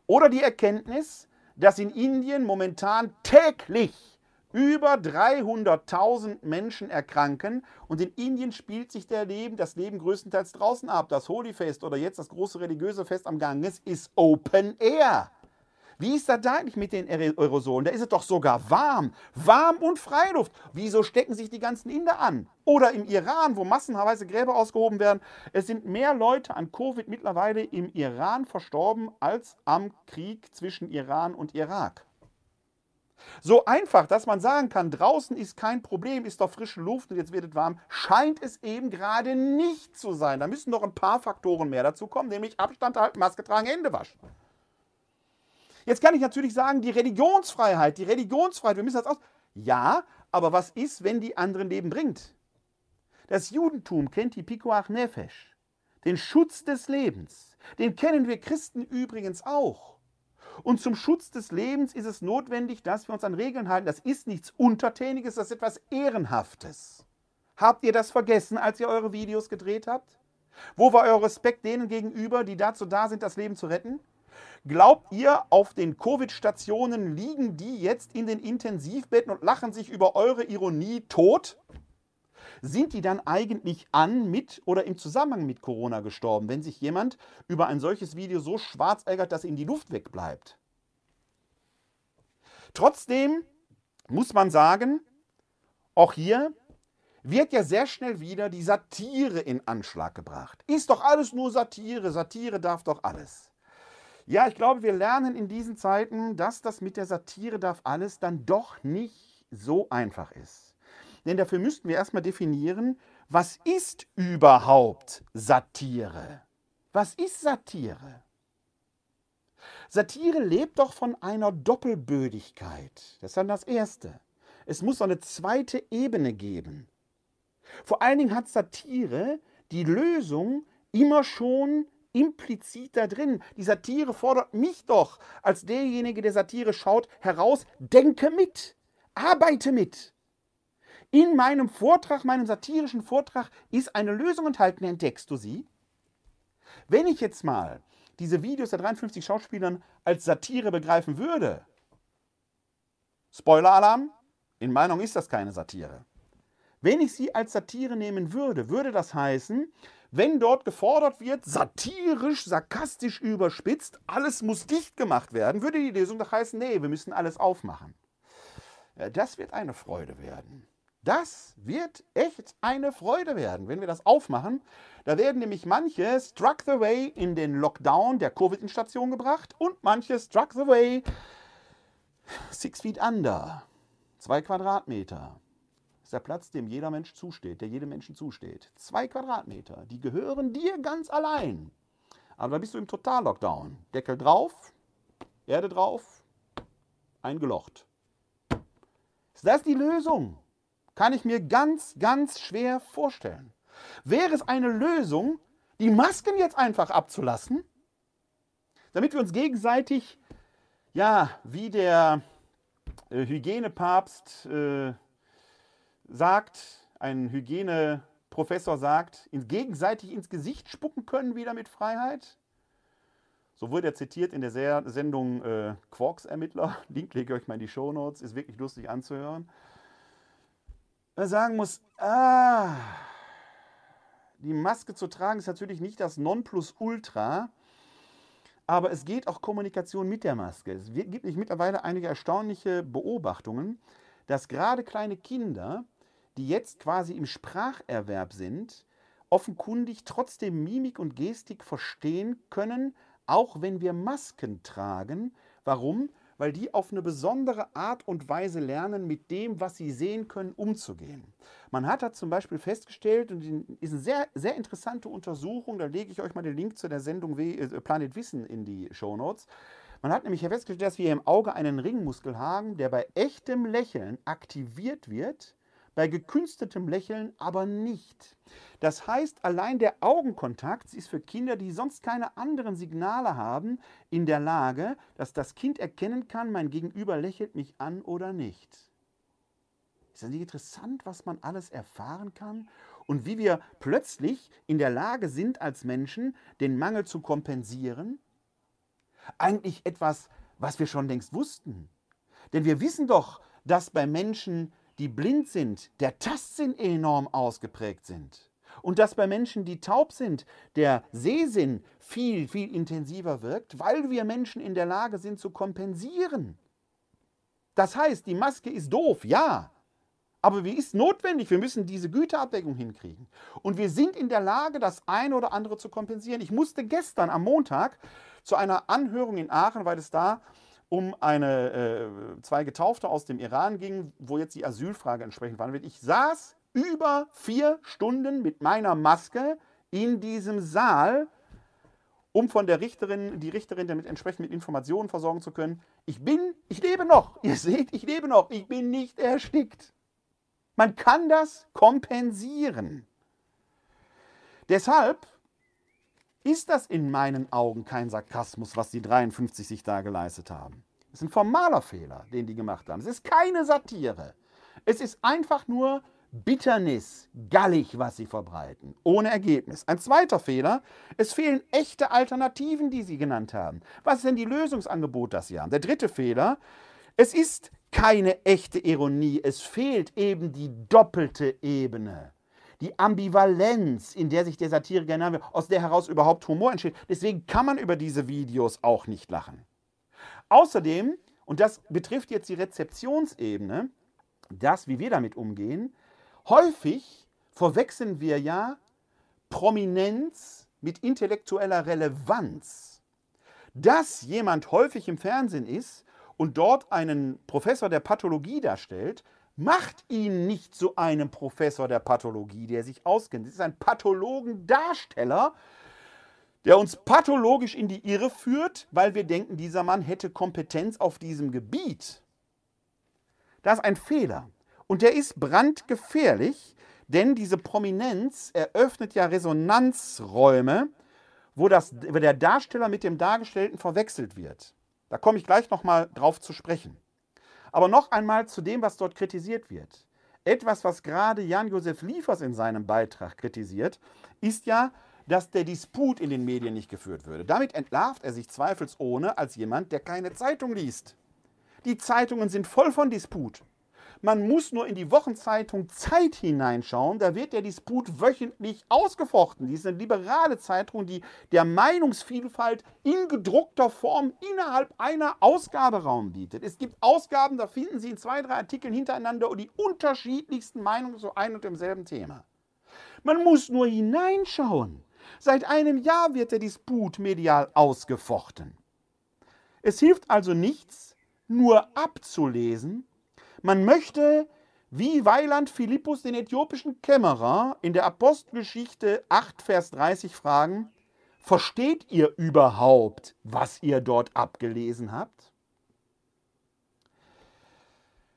Oder die Erkenntnis, dass in Indien momentan täglich über 300.000 Menschen erkranken und in Indien spielt sich der Leben, das Leben größtenteils draußen ab. Das Holy-Fest oder jetzt das große religiöse Fest am Ganges ist Open Air. Wie ist das da eigentlich mit den Aerosolen? Da ist es doch sogar warm. Warm und Freiluft. Wieso stecken sich die ganzen Inder an? Oder im Iran, wo massenweise Gräber ausgehoben werden. Es sind mehr Leute an Covid mittlerweile im Iran verstorben als am Krieg zwischen Iran und Irak. So einfach, dass man sagen kann, draußen ist kein Problem, ist doch frische Luft und jetzt wird es warm, scheint es eben gerade nicht zu sein. Da müssen noch ein paar Faktoren mehr dazu kommen, nämlich Abstand halten, Maske tragen, Hände waschen. Jetzt kann ich natürlich sagen, die Religionsfreiheit, die Religionsfreiheit, wir müssen das aus. Ja, aber was ist, wenn die anderen Leben bringt? Das Judentum kennt die Pikuach Nefesh, den Schutz des Lebens. Den kennen wir Christen übrigens auch. Und zum Schutz des Lebens ist es notwendig, dass wir uns an Regeln halten. Das ist nichts Untertäniges, das ist etwas Ehrenhaftes. Habt ihr das vergessen, als ihr eure Videos gedreht habt? Wo war euer Respekt denen gegenüber, die dazu da sind, das Leben zu retten? Glaubt ihr, auf den Covid-Stationen liegen die jetzt in den Intensivbetten und lachen sich über eure Ironie tot? Sind die dann eigentlich an, mit oder im Zusammenhang mit Corona gestorben, wenn sich jemand über ein solches Video so schwarz ärgert, dass ihm die Luft wegbleibt? Trotzdem muss man sagen, auch hier wird ja sehr schnell wieder die Satire in Anschlag gebracht. Ist doch alles nur Satire, Satire darf doch alles. Ja, ich glaube, wir lernen in diesen Zeiten, dass das mit der Satire darf alles dann doch nicht so einfach ist. Denn dafür müssten wir erstmal definieren, was ist überhaupt Satire? Was ist Satire? Satire lebt doch von einer Doppelbödigkeit. Das ist dann das Erste. Es muss eine zweite Ebene geben. Vor allen Dingen hat Satire die Lösung immer schon implizit da drin. Die Satire fordert mich doch als derjenige, der Satire schaut, heraus, denke mit, arbeite mit. In meinem Vortrag, meinem satirischen Vortrag, ist eine Lösung enthalten. Entdeckst du sie? Wenn ich jetzt mal diese Videos der 53 Schauspielern als Satire begreifen würde, Spoiler-Alarm, in Meinung ist das keine Satire. Wenn ich sie als Satire nehmen würde, würde das heißen, wenn dort gefordert wird, satirisch, sarkastisch überspitzt, alles muss dicht gemacht werden, würde die Lesung doch heißen, nee, wir müssen alles aufmachen. Ja, das wird eine Freude werden. Das wird echt eine Freude werden, wenn wir das aufmachen. Da werden nämlich manche struck the way in den Lockdown der Covid-Station gebracht und manche struck the way six feet under, zwei Quadratmeter ist der Platz, dem jeder Mensch zusteht, der jedem Menschen zusteht. Zwei Quadratmeter, die gehören dir ganz allein. Aber da bist du im Total-Lockdown. Deckel drauf, Erde drauf, eingelocht. Ist das die Lösung? Kann ich mir ganz, ganz schwer vorstellen. Wäre es eine Lösung, die Masken jetzt einfach abzulassen, damit wir uns gegenseitig, ja, wie der äh, Hygienepapst äh, sagt, ein Hygieneprofessor sagt, gegenseitig ins Gesicht spucken können wieder mit Freiheit. So wurde er zitiert in der Sendung äh, Quarks Ermittler. Link lege ich euch mal in die Show Notes, ist wirklich lustig anzuhören. Sagen muss, ah, die Maske zu tragen ist natürlich nicht das Nonplusultra, aber es geht auch Kommunikation mit der Maske. Es gibt nämlich mittlerweile einige erstaunliche Beobachtungen, dass gerade kleine Kinder die jetzt quasi im Spracherwerb sind, offenkundig trotzdem Mimik und Gestik verstehen können, auch wenn wir Masken tragen. Warum? Weil die auf eine besondere Art und Weise lernen, mit dem, was sie sehen können, umzugehen. Man hat da zum Beispiel festgestellt, und ist eine sehr, sehr interessante Untersuchung, da lege ich euch mal den Link zu der Sendung äh, Planet Wissen in die Show Notes. Man hat nämlich festgestellt, dass wir im Auge einen Ringmuskel haben, der bei echtem Lächeln aktiviert wird bei gekünstetem Lächeln aber nicht. Das heißt, allein der Augenkontakt ist für Kinder, die sonst keine anderen Signale haben, in der Lage, dass das Kind erkennen kann, mein Gegenüber lächelt mich an oder nicht. Ist das nicht interessant, was man alles erfahren kann? Und wie wir plötzlich in der Lage sind, als Menschen den Mangel zu kompensieren? Eigentlich etwas, was wir schon längst wussten. Denn wir wissen doch, dass bei Menschen die blind sind, der Tastsinn enorm ausgeprägt sind. Und dass bei Menschen, die taub sind, der Sehsinn viel, viel intensiver wirkt, weil wir Menschen in der Lage sind zu kompensieren. Das heißt, die Maske ist doof, ja, aber wie ist notwendig? Wir müssen diese Güterabwägung hinkriegen. Und wir sind in der Lage, das eine oder andere zu kompensieren. Ich musste gestern am Montag zu einer Anhörung in Aachen, weil es da um eine, äh, zwei Getaufte aus dem Iran ging, wo jetzt die Asylfrage entsprechend behandelt wird. Ich saß über vier Stunden mit meiner Maske in diesem Saal, um von der Richterin, die Richterin damit entsprechend mit Informationen versorgen zu können. Ich bin, ich lebe noch. Ihr seht, ich lebe noch. Ich bin nicht erstickt. Man kann das kompensieren. Deshalb ist das in meinen Augen kein Sarkasmus, was die 53 sich da geleistet haben. Es ist ein formaler Fehler, den die gemacht haben. Es ist keine Satire. Es ist einfach nur Bitternis, gallig, was sie verbreiten, ohne Ergebnis. Ein zweiter Fehler, es fehlen echte Alternativen, die sie genannt haben. Was ist denn die Lösungsangebot, das sie haben? Der dritte Fehler, es ist keine echte Ironie, es fehlt eben die doppelte Ebene die Ambivalenz, in der sich der Satiriker nahm, aus der heraus überhaupt Humor entsteht. Deswegen kann man über diese Videos auch nicht lachen. Außerdem, und das betrifft jetzt die Rezeptionsebene, das, wie wir damit umgehen, häufig verwechseln wir ja Prominenz mit intellektueller Relevanz. Dass jemand häufig im Fernsehen ist und dort einen Professor der Pathologie darstellt, macht ihn nicht zu einem Professor der Pathologie, der sich auskennt. Es ist ein Pathologendarsteller, der uns pathologisch in die Irre führt, weil wir denken, dieser Mann hätte Kompetenz auf diesem Gebiet. Das ist ein Fehler. Und der ist brandgefährlich, denn diese Prominenz eröffnet ja Resonanzräume, wo, das, wo der Darsteller mit dem Dargestellten verwechselt wird. Da komme ich gleich nochmal drauf zu sprechen. Aber noch einmal zu dem, was dort kritisiert wird. Etwas, was gerade Jan-Josef Liefers in seinem Beitrag kritisiert, ist ja, dass der Disput in den Medien nicht geführt würde. Damit entlarvt er sich zweifelsohne als jemand, der keine Zeitung liest. Die Zeitungen sind voll von Disput. Man muss nur in die Wochenzeitung Zeit hineinschauen. Da wird der Disput wöchentlich ausgefochten. Die ist eine liberale Zeitung, die der Meinungsvielfalt in gedruckter Form innerhalb einer Ausgabe Raum bietet. Es gibt Ausgaben, da finden Sie in zwei, drei Artikeln hintereinander die unterschiedlichsten Meinungen zu einem und demselben Thema. Man muss nur hineinschauen. Seit einem Jahr wird der Disput medial ausgefochten. Es hilft also nichts, nur abzulesen. Man möchte, wie Weiland Philippus den äthiopischen Kämmerer in der Apostelgeschichte 8, Vers 30 fragen, versteht ihr überhaupt, was ihr dort abgelesen habt?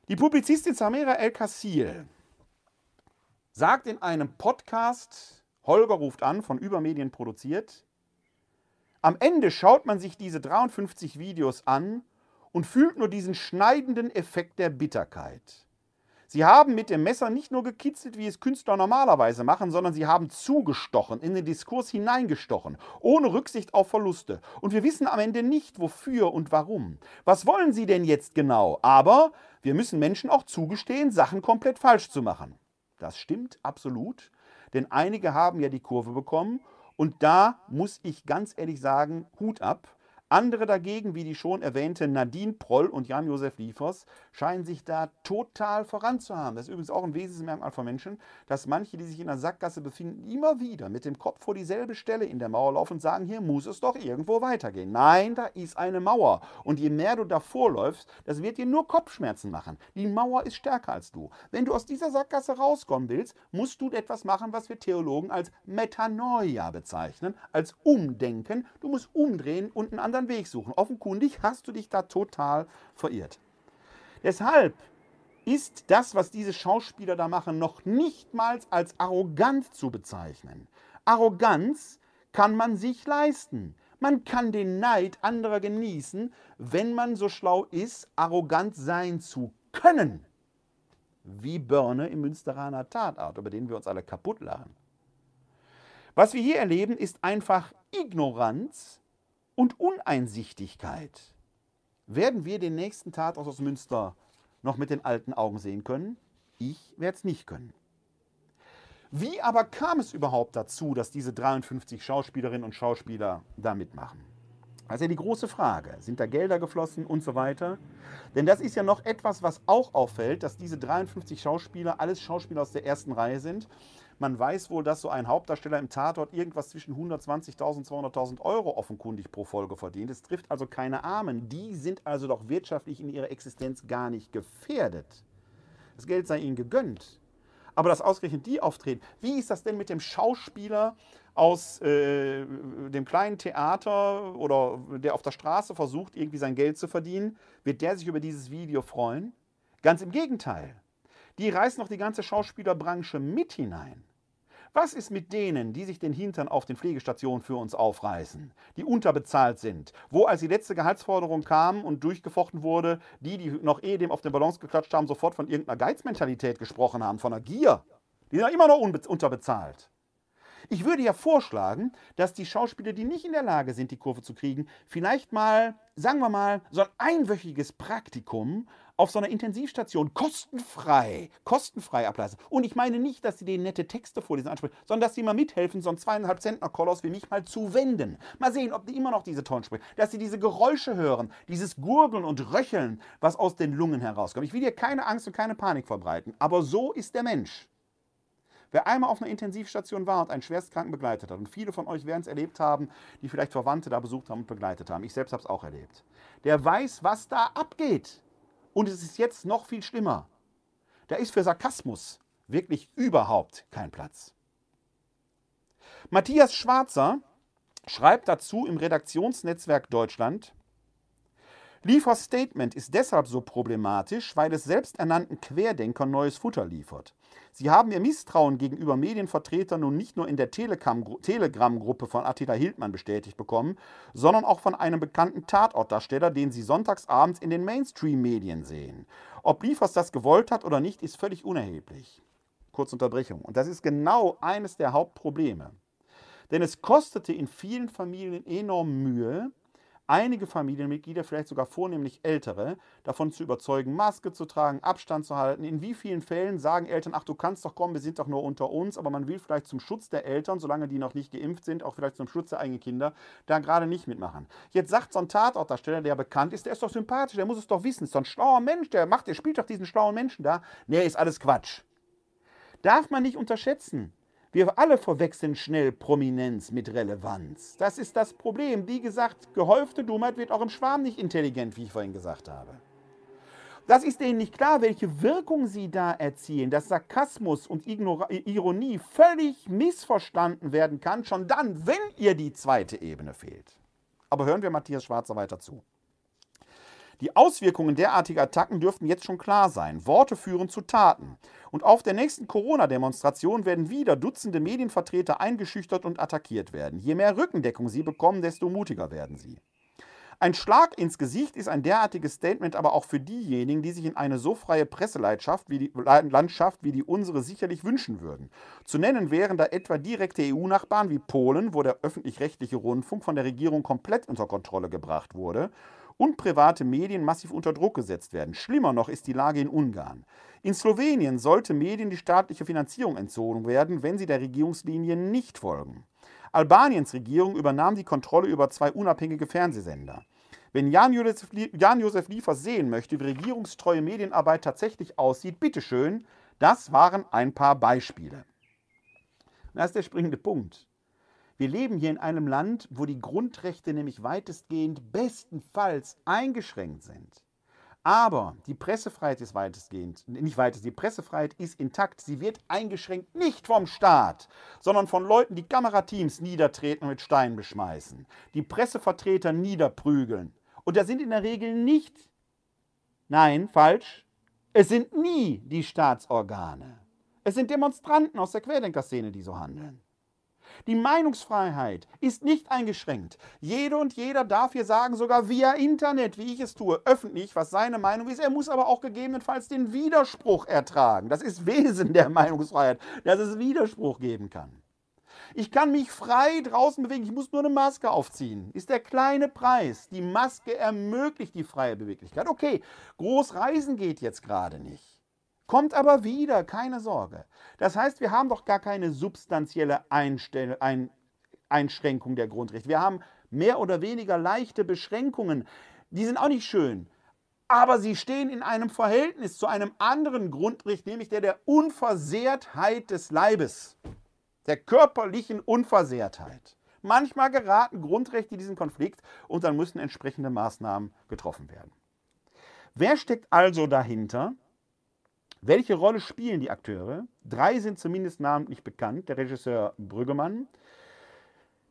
Die Publizistin Samira El-Kassil sagt in einem Podcast, Holger ruft an, von Übermedien produziert, am Ende schaut man sich diese 53 Videos an und fühlt nur diesen schneidenden Effekt der Bitterkeit. Sie haben mit dem Messer nicht nur gekitzelt, wie es Künstler normalerweise machen, sondern sie haben zugestochen, in den Diskurs hineingestochen, ohne Rücksicht auf Verluste. Und wir wissen am Ende nicht, wofür und warum. Was wollen sie denn jetzt genau? Aber wir müssen Menschen auch zugestehen, Sachen komplett falsch zu machen. Das stimmt absolut, denn einige haben ja die Kurve bekommen und da muss ich ganz ehrlich sagen, Hut ab. Andere dagegen, wie die schon erwähnte Nadine Proll und Jan-Josef Liefers, scheinen sich da total voranzuhaben. Das ist übrigens auch ein Wesensmerkmal von Menschen, dass manche, die sich in der Sackgasse befinden, immer wieder mit dem Kopf vor dieselbe Stelle in der Mauer laufen und sagen, hier muss es doch irgendwo weitergehen. Nein, da ist eine Mauer. Und je mehr du davor läufst, das wird dir nur Kopfschmerzen machen. Die Mauer ist stärker als du. Wenn du aus dieser Sackgasse rauskommen willst, musst du etwas machen, was wir Theologen als Metanoia bezeichnen, als Umdenken. Du musst umdrehen und einen anderen anderen Weg suchen. Offenkundig hast du dich da total verirrt. Deshalb ist das, was diese Schauspieler da machen, noch nicht mal als arrogant zu bezeichnen. Arroganz kann man sich leisten. Man kann den Neid anderer genießen, wenn man so schlau ist, arrogant sein zu können. Wie Börne im Münsteraner Tatart, über den wir uns alle kaputt lachen. Was wir hier erleben, ist einfach Ignoranz und Uneinsichtigkeit. Werden wir den nächsten Tatort aus Münster noch mit den alten Augen sehen können? Ich werde es nicht können. Wie aber kam es überhaupt dazu, dass diese 53 Schauspielerinnen und Schauspieler da mitmachen? Das ist ja die große Frage. Sind da Gelder geflossen und so weiter? Denn das ist ja noch etwas, was auch auffällt, dass diese 53 Schauspieler alles Schauspieler aus der ersten Reihe sind. Man weiß wohl, dass so ein Hauptdarsteller im Tatort irgendwas zwischen 120.000 und 200.000 Euro offenkundig pro Folge verdient. Es trifft also keine Armen. Die sind also doch wirtschaftlich in ihrer Existenz gar nicht gefährdet. Das Geld sei ihnen gegönnt. Aber dass ausgerechnet die auftreten, wie ist das denn mit dem Schauspieler aus äh, dem kleinen Theater oder der auf der Straße versucht, irgendwie sein Geld zu verdienen? Wird der sich über dieses Video freuen? Ganz im Gegenteil. Die reißen noch die ganze Schauspielerbranche mit hinein. Was ist mit denen, die sich den Hintern auf den Pflegestationen für uns aufreißen, die unterbezahlt sind, wo als die letzte Gehaltsforderung kam und durchgefochten wurde, die, die noch eh dem auf den Balance geklatscht haben, sofort von irgendeiner Geizmentalität gesprochen haben, von einer Gier, die sind ja immer noch unterbezahlt. Ich würde ja vorschlagen, dass die Schauspieler, die nicht in der Lage sind, die Kurve zu kriegen, vielleicht mal, sagen wir mal, so ein einwöchiges Praktikum auf so einer Intensivstation kostenfrei, kostenfrei ableisten. Und ich meine nicht, dass sie denen nette Texte vorlesen ansprechen, sondern dass sie mal mithelfen, so einen zweieinhalb Zentner Koloss wie mich mal zu wenden. Mal sehen, ob die immer noch diese Tonen sprechen. Dass sie diese Geräusche hören, dieses Gurgeln und Röcheln, was aus den Lungen herauskommt. Ich will dir keine Angst und keine Panik verbreiten, aber so ist der Mensch. Wer einmal auf einer Intensivstation war und einen Schwerstkranken begleitet hat, und viele von euch werden es erlebt haben, die vielleicht Verwandte da besucht haben und begleitet haben, ich selbst habe es auch erlebt, der weiß, was da abgeht. Und es ist jetzt noch viel schlimmer. Da ist für Sarkasmus wirklich überhaupt kein Platz. Matthias Schwarzer schreibt dazu im Redaktionsnetzwerk Deutschland, Liefers Statement ist deshalb so problematisch, weil es selbsternannten Querdenkern neues Futter liefert. Sie haben ihr Misstrauen gegenüber Medienvertretern nun nicht nur in der Telegram-Gruppe von Attila Hildmann bestätigt bekommen, sondern auch von einem bekannten Tatortdarsteller, den sie sonntagsabends in den Mainstream-Medien sehen. Ob Liefers das gewollt hat oder nicht, ist völlig unerheblich. Kurze Unterbrechung. Und das ist genau eines der Hauptprobleme. Denn es kostete in vielen Familien enorm Mühe, einige Familienmitglieder, vielleicht sogar vornehmlich ältere, davon zu überzeugen, Maske zu tragen, Abstand zu halten. In wie vielen Fällen sagen Eltern, ach du kannst doch kommen, wir sind doch nur unter uns, aber man will vielleicht zum Schutz der Eltern, solange die noch nicht geimpft sind, auch vielleicht zum Schutz der eigenen Kinder, da gerade nicht mitmachen. Jetzt sagt so ein Tatortdarsteller, der bekannt ist, der ist doch sympathisch, der muss es doch wissen, ist doch ein schlauer Mensch, der macht, der spielt doch diesen schlauen Menschen da. Nee, ist alles Quatsch. Darf man nicht unterschätzen. Wir alle verwechseln schnell Prominenz mit Relevanz. Das ist das Problem. Wie gesagt, gehäufte Dummheit wird auch im Schwarm nicht intelligent, wie ich vorhin gesagt habe. Das ist denen nicht klar, welche Wirkung sie da erzielen, dass Sarkasmus und Ignora Ironie völlig missverstanden werden kann, schon dann, wenn ihr die zweite Ebene fehlt. Aber hören wir Matthias Schwarzer weiter zu. Die Auswirkungen derartiger Attacken dürften jetzt schon klar sein. Worte führen zu Taten. Und auf der nächsten Corona-Demonstration werden wieder Dutzende Medienvertreter eingeschüchtert und attackiert werden. Je mehr Rückendeckung sie bekommen, desto mutiger werden sie. Ein Schlag ins Gesicht ist ein derartiges Statement aber auch für diejenigen, die sich in eine so freie Presselandschaft wie die, Landschaft wie die unsere sicherlich wünschen würden. Zu nennen wären da etwa direkte EU-Nachbarn wie Polen, wo der öffentlich-rechtliche Rundfunk von der Regierung komplett unter Kontrolle gebracht wurde und private Medien massiv unter Druck gesetzt werden. Schlimmer noch ist die Lage in Ungarn. In Slowenien sollte Medien die staatliche Finanzierung entzogen werden, wenn sie der Regierungslinie nicht folgen. Albaniens Regierung übernahm die Kontrolle über zwei unabhängige Fernsehsender. Wenn Jan-Josef Liefers sehen möchte, wie regierungstreue Medienarbeit tatsächlich aussieht, bitteschön, das waren ein paar Beispiele. Das ist der springende Punkt. Wir leben hier in einem Land, wo die Grundrechte nämlich weitestgehend bestenfalls eingeschränkt sind. Aber die Pressefreiheit ist weitestgehend, nicht weitestgehend, die Pressefreiheit ist intakt. Sie wird eingeschränkt nicht vom Staat, sondern von Leuten, die Kamerateams niedertreten und mit Steinen beschmeißen, die Pressevertreter niederprügeln. Und da sind in der Regel nicht, nein, falsch, es sind nie die Staatsorgane. Es sind Demonstranten aus der Querdenkerszene, die so handeln. Die Meinungsfreiheit ist nicht eingeschränkt. Jede und jeder darf hier sagen, sogar via Internet, wie ich es tue, öffentlich, was seine Meinung ist. Er muss aber auch gegebenenfalls den Widerspruch ertragen. Das ist Wesen der Meinungsfreiheit, dass es Widerspruch geben kann. Ich kann mich frei draußen bewegen, ich muss nur eine Maske aufziehen. Ist der kleine Preis. Die Maske ermöglicht die freie Beweglichkeit. Okay, groß reisen geht jetzt gerade nicht. Kommt aber wieder, keine Sorge. Das heißt, wir haben doch gar keine substanzielle Einstell Ein Einschränkung der Grundrechte. Wir haben mehr oder weniger leichte Beschränkungen. Die sind auch nicht schön. Aber sie stehen in einem Verhältnis zu einem anderen Grundrecht, nämlich der der Unversehrtheit des Leibes, der körperlichen Unversehrtheit. Manchmal geraten Grundrechte in diesen Konflikt und dann müssen entsprechende Maßnahmen getroffen werden. Wer steckt also dahinter? Welche Rolle spielen die Akteure? Drei sind zumindest namentlich bekannt. Der Regisseur Brüggemann,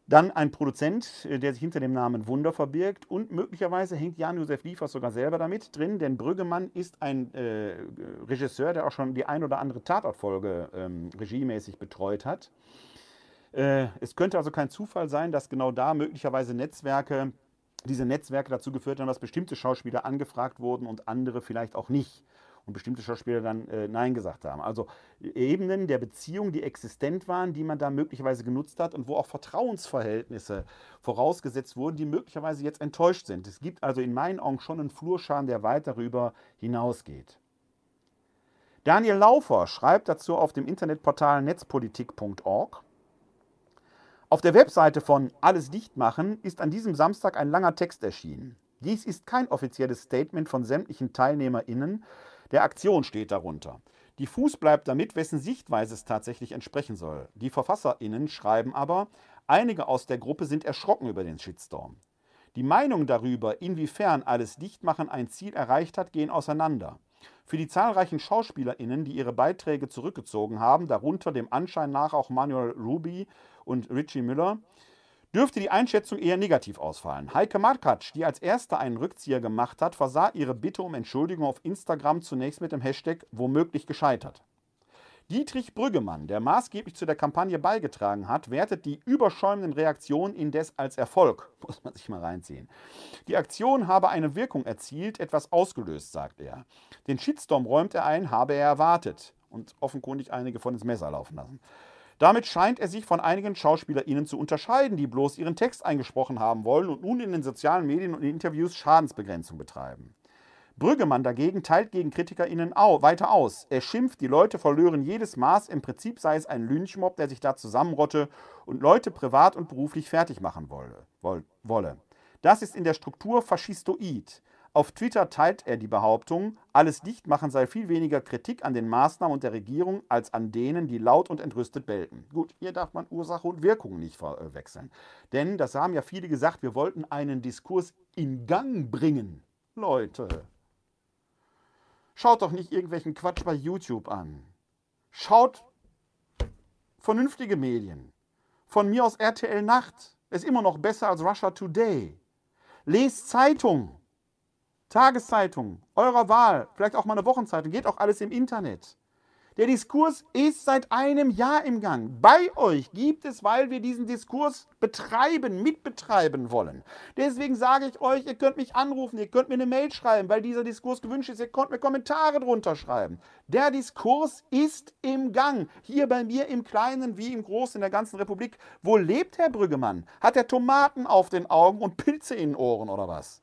dann ein Produzent, äh, der sich hinter dem Namen Wunder verbirgt und möglicherweise hängt Jan-Josef Liefers sogar selber damit drin, denn Brüggemann ist ein äh, Regisseur, der auch schon die ein oder andere Tatortfolge ähm, regiemäßig betreut hat. Äh, es könnte also kein Zufall sein, dass genau da möglicherweise Netzwerke, diese Netzwerke dazu geführt haben, dass bestimmte Schauspieler angefragt wurden und andere vielleicht auch nicht und bestimmte Schauspieler dann äh, Nein gesagt haben. Also Ebenen der Beziehung, die existent waren, die man da möglicherweise genutzt hat und wo auch Vertrauensverhältnisse vorausgesetzt wurden, die möglicherweise jetzt enttäuscht sind. Es gibt also in meinen Augen schon einen Flurschaden, der weit darüber hinausgeht. Daniel Laufer schreibt dazu auf dem Internetportal netzpolitik.org. Auf der Webseite von Alles dicht machen ist an diesem Samstag ein langer Text erschienen. Dies ist kein offizielles Statement von sämtlichen TeilnehmerInnen, der Aktion steht darunter. Diffus bleibt damit, wessen Sichtweise es tatsächlich entsprechen soll. Die VerfasserInnen schreiben aber, einige aus der Gruppe sind erschrocken über den Shitstorm. Die Meinungen darüber, inwiefern alles Dichtmachen ein Ziel erreicht hat, gehen auseinander. Für die zahlreichen SchauspielerInnen, die ihre Beiträge zurückgezogen haben, darunter dem Anschein nach auch Manuel Ruby und Richie Müller, dürfte die Einschätzung eher negativ ausfallen. Heike Markatsch, die als erste einen Rückzieher gemacht hat, versah ihre Bitte um Entschuldigung auf Instagram zunächst mit dem Hashtag womöglich gescheitert. Dietrich Brüggemann, der maßgeblich zu der Kampagne beigetragen hat, wertet die überschäumenden Reaktionen indes als Erfolg. Muss man sich mal reinziehen. Die Aktion habe eine Wirkung erzielt, etwas ausgelöst, sagt er. Den Shitstorm räumt er ein, habe er erwartet und offenkundig einige von ins Messer laufen lassen. Damit scheint er sich von einigen SchauspielerInnen zu unterscheiden, die bloß ihren Text eingesprochen haben wollen und nun in den sozialen Medien und in Interviews Schadensbegrenzung betreiben. Brüggemann dagegen teilt gegen KritikerInnen au weiter aus. Er schimpft, die Leute verlören jedes Maß. Im Prinzip sei es ein Lynchmob, der sich da zusammenrotte und Leute privat und beruflich fertig machen wolle. wolle. Das ist in der Struktur faschistoid. Auf Twitter teilt er die Behauptung, alles Dichtmachen sei viel weniger Kritik an den Maßnahmen und der Regierung als an denen, die laut und entrüstet bellten. Gut, hier darf man Ursache und Wirkung nicht verwechseln. Denn das haben ja viele gesagt, wir wollten einen Diskurs in Gang bringen. Leute, Schaut doch nicht irgendwelchen Quatsch bei YouTube an. Schaut vernünftige Medien. Von mir aus RTL Nacht. Ist immer noch besser als Russia Today. Lest Zeitung. Tageszeitung, eurer Wahl, vielleicht auch mal eine Wochenzeitung, geht auch alles im Internet. Der Diskurs ist seit einem Jahr im Gang. Bei euch gibt es, weil wir diesen Diskurs betreiben, mitbetreiben wollen. Deswegen sage ich euch, ihr könnt mich anrufen, ihr könnt mir eine Mail schreiben, weil dieser Diskurs gewünscht ist. Ihr könnt mir Kommentare drunter schreiben. Der Diskurs ist im Gang. Hier bei mir im Kleinen wie im Großen in der ganzen Republik. Wo lebt Herr Brüggemann? Hat er Tomaten auf den Augen und Pilze in den Ohren oder was?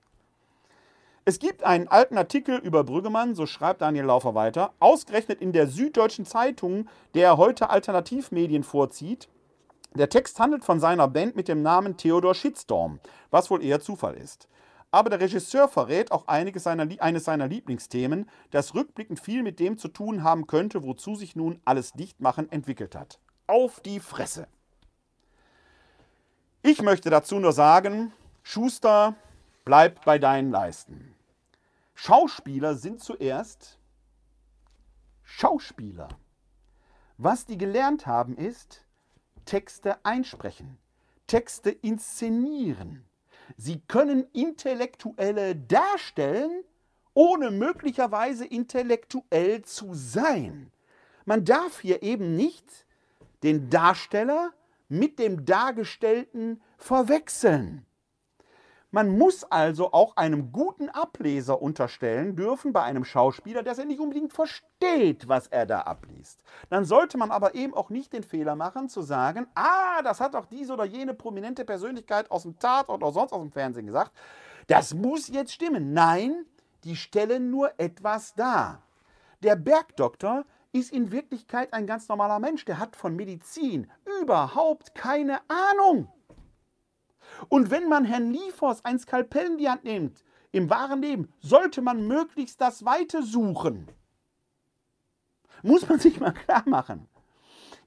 Es gibt einen alten Artikel über Brüggemann, so schreibt Daniel Laufer weiter, ausgerechnet in der Süddeutschen Zeitung, der heute Alternativmedien vorzieht. Der Text handelt von seiner Band mit dem Namen Theodor Shitstorm, was wohl eher Zufall ist. Aber der Regisseur verrät auch seiner, eines seiner Lieblingsthemen, das rückblickend viel mit dem zu tun haben könnte, wozu sich nun alles Dichtmachen entwickelt hat. Auf die Fresse! Ich möchte dazu nur sagen, Schuster, bleib bei deinen Leisten. Schauspieler sind zuerst Schauspieler. Was die gelernt haben ist, Texte einsprechen, Texte inszenieren. Sie können Intellektuelle darstellen, ohne möglicherweise intellektuell zu sein. Man darf hier eben nicht den Darsteller mit dem Dargestellten verwechseln. Man muss also auch einem guten Ableser unterstellen dürfen bei einem Schauspieler, dass er nicht unbedingt versteht, was er da abliest. Dann sollte man aber eben auch nicht den Fehler machen zu sagen, ah, das hat doch diese oder jene prominente Persönlichkeit aus dem Tatort oder sonst aus dem Fernsehen gesagt. Das muss jetzt stimmen. Nein, die stellen nur etwas dar. Der Bergdoktor ist in Wirklichkeit ein ganz normaler Mensch, der hat von Medizin überhaupt keine Ahnung. Und wenn man Herrn Liefers ein Skalpell in die Hand nimmt, im wahren Leben, sollte man möglichst das Weite suchen. Muss man sich mal klar machen.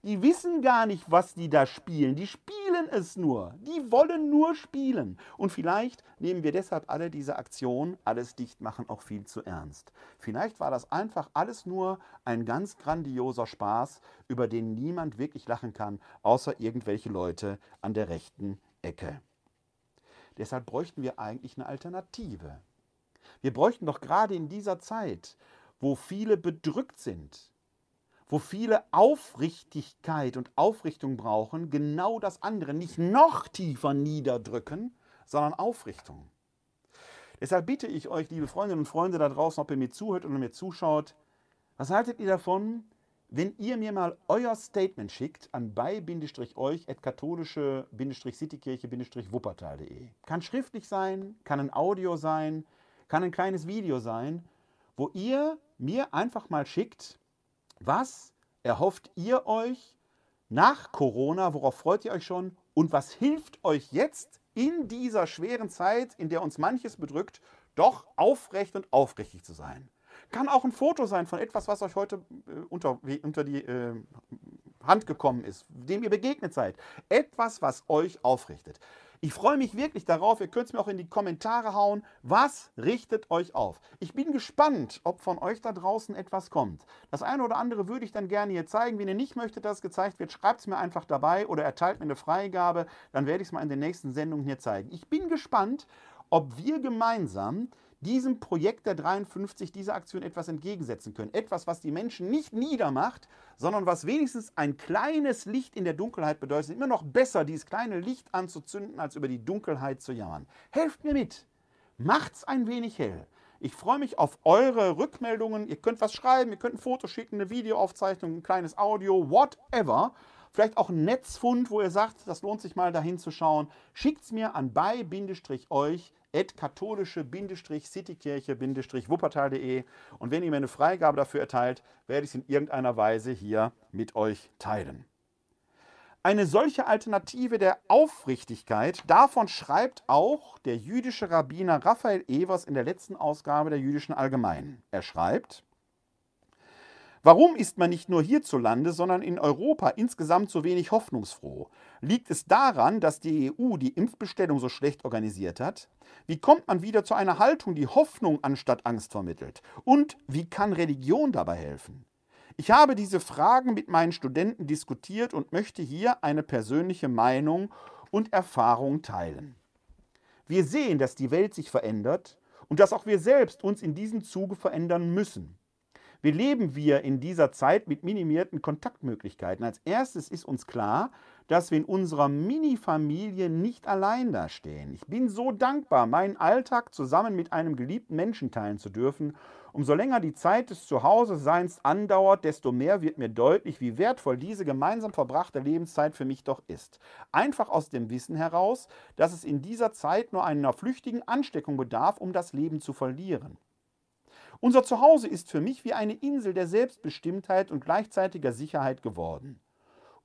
Die wissen gar nicht, was die da spielen. Die spielen es nur. Die wollen nur spielen. Und vielleicht nehmen wir deshalb alle diese Aktion, alles dicht machen, auch viel zu ernst. Vielleicht war das einfach alles nur ein ganz grandioser Spaß, über den niemand wirklich lachen kann, außer irgendwelche Leute an der rechten Ecke. Deshalb bräuchten wir eigentlich eine Alternative. Wir bräuchten doch gerade in dieser Zeit, wo viele bedrückt sind, wo viele Aufrichtigkeit und Aufrichtung brauchen, genau das andere, nicht noch tiefer niederdrücken, sondern Aufrichtung. Deshalb bitte ich euch, liebe Freundinnen und Freunde da draußen, ob ihr mir zuhört oder mir zuschaut, was haltet ihr davon, wenn ihr mir mal euer Statement schickt an bei-euch katholische-citykirche-wuppertal.de. Kann schriftlich sein, kann ein Audio sein, kann ein kleines Video sein, wo ihr mir einfach mal schickt, was erhofft ihr euch nach Corona, worauf freut ihr euch schon und was hilft euch jetzt in dieser schweren Zeit, in der uns manches bedrückt, doch aufrecht und aufrichtig zu sein. Kann auch ein Foto sein von etwas, was euch heute äh, unter, unter die äh, Hand gekommen ist, dem ihr begegnet seid. Etwas, was euch aufrichtet. Ich freue mich wirklich darauf. Ihr könnt es mir auch in die Kommentare hauen. Was richtet euch auf? Ich bin gespannt, ob von euch da draußen etwas kommt. Das eine oder andere würde ich dann gerne hier zeigen. Wenn ihr nicht möchtet, dass es gezeigt wird, schreibt es mir einfach dabei oder erteilt mir eine Freigabe. Dann werde ich es mal in den nächsten Sendungen hier zeigen. Ich bin gespannt, ob wir gemeinsam diesem Projekt der 53, dieser Aktion etwas entgegensetzen können. Etwas, was die Menschen nicht niedermacht, sondern was wenigstens ein kleines Licht in der Dunkelheit bedeutet. Immer noch besser, dieses kleine Licht anzuzünden, als über die Dunkelheit zu jammern. Helft mir mit. Macht's ein wenig hell. Ich freue mich auf eure Rückmeldungen. Ihr könnt was schreiben, ihr könnt ein Foto schicken, eine Videoaufzeichnung, ein kleines Audio, whatever. vielleicht auch ein Netzfund, wo ihr sagt, das lohnt sich mal dahin zu schauen, schickt es mir an bei-euch katholische-citykirche-wuppertal.de und wenn ihr mir eine Freigabe dafür erteilt, werde ich es in irgendeiner Weise hier mit euch teilen. Eine solche Alternative der Aufrichtigkeit, davon schreibt auch der jüdische Rabbiner Raphael Evers in der letzten Ausgabe der Jüdischen Allgemeinen. Er schreibt, Warum ist man nicht nur hierzulande, sondern in Europa insgesamt so wenig hoffnungsfroh? Liegt es daran, dass die EU die Impfbestellung so schlecht organisiert hat? Wie kommt man wieder zu einer Haltung, die Hoffnung anstatt Angst vermittelt? Und wie kann Religion dabei helfen? Ich habe diese Fragen mit meinen Studenten diskutiert und möchte hier eine persönliche Meinung und Erfahrung teilen. Wir sehen, dass die Welt sich verändert und dass auch wir selbst uns in diesem Zuge verändern müssen. Wie leben wir in dieser Zeit mit minimierten Kontaktmöglichkeiten? Als erstes ist uns klar, dass wir in unserer Mini-Familie nicht allein dastehen. Ich bin so dankbar, meinen Alltag zusammen mit einem geliebten Menschen teilen zu dürfen. Umso länger die Zeit des Zuhause-Seins andauert, desto mehr wird mir deutlich, wie wertvoll diese gemeinsam verbrachte Lebenszeit für mich doch ist. Einfach aus dem Wissen heraus, dass es in dieser Zeit nur einer flüchtigen Ansteckung bedarf, um das Leben zu verlieren. Unser Zuhause ist für mich wie eine Insel der Selbstbestimmtheit und gleichzeitiger Sicherheit geworden.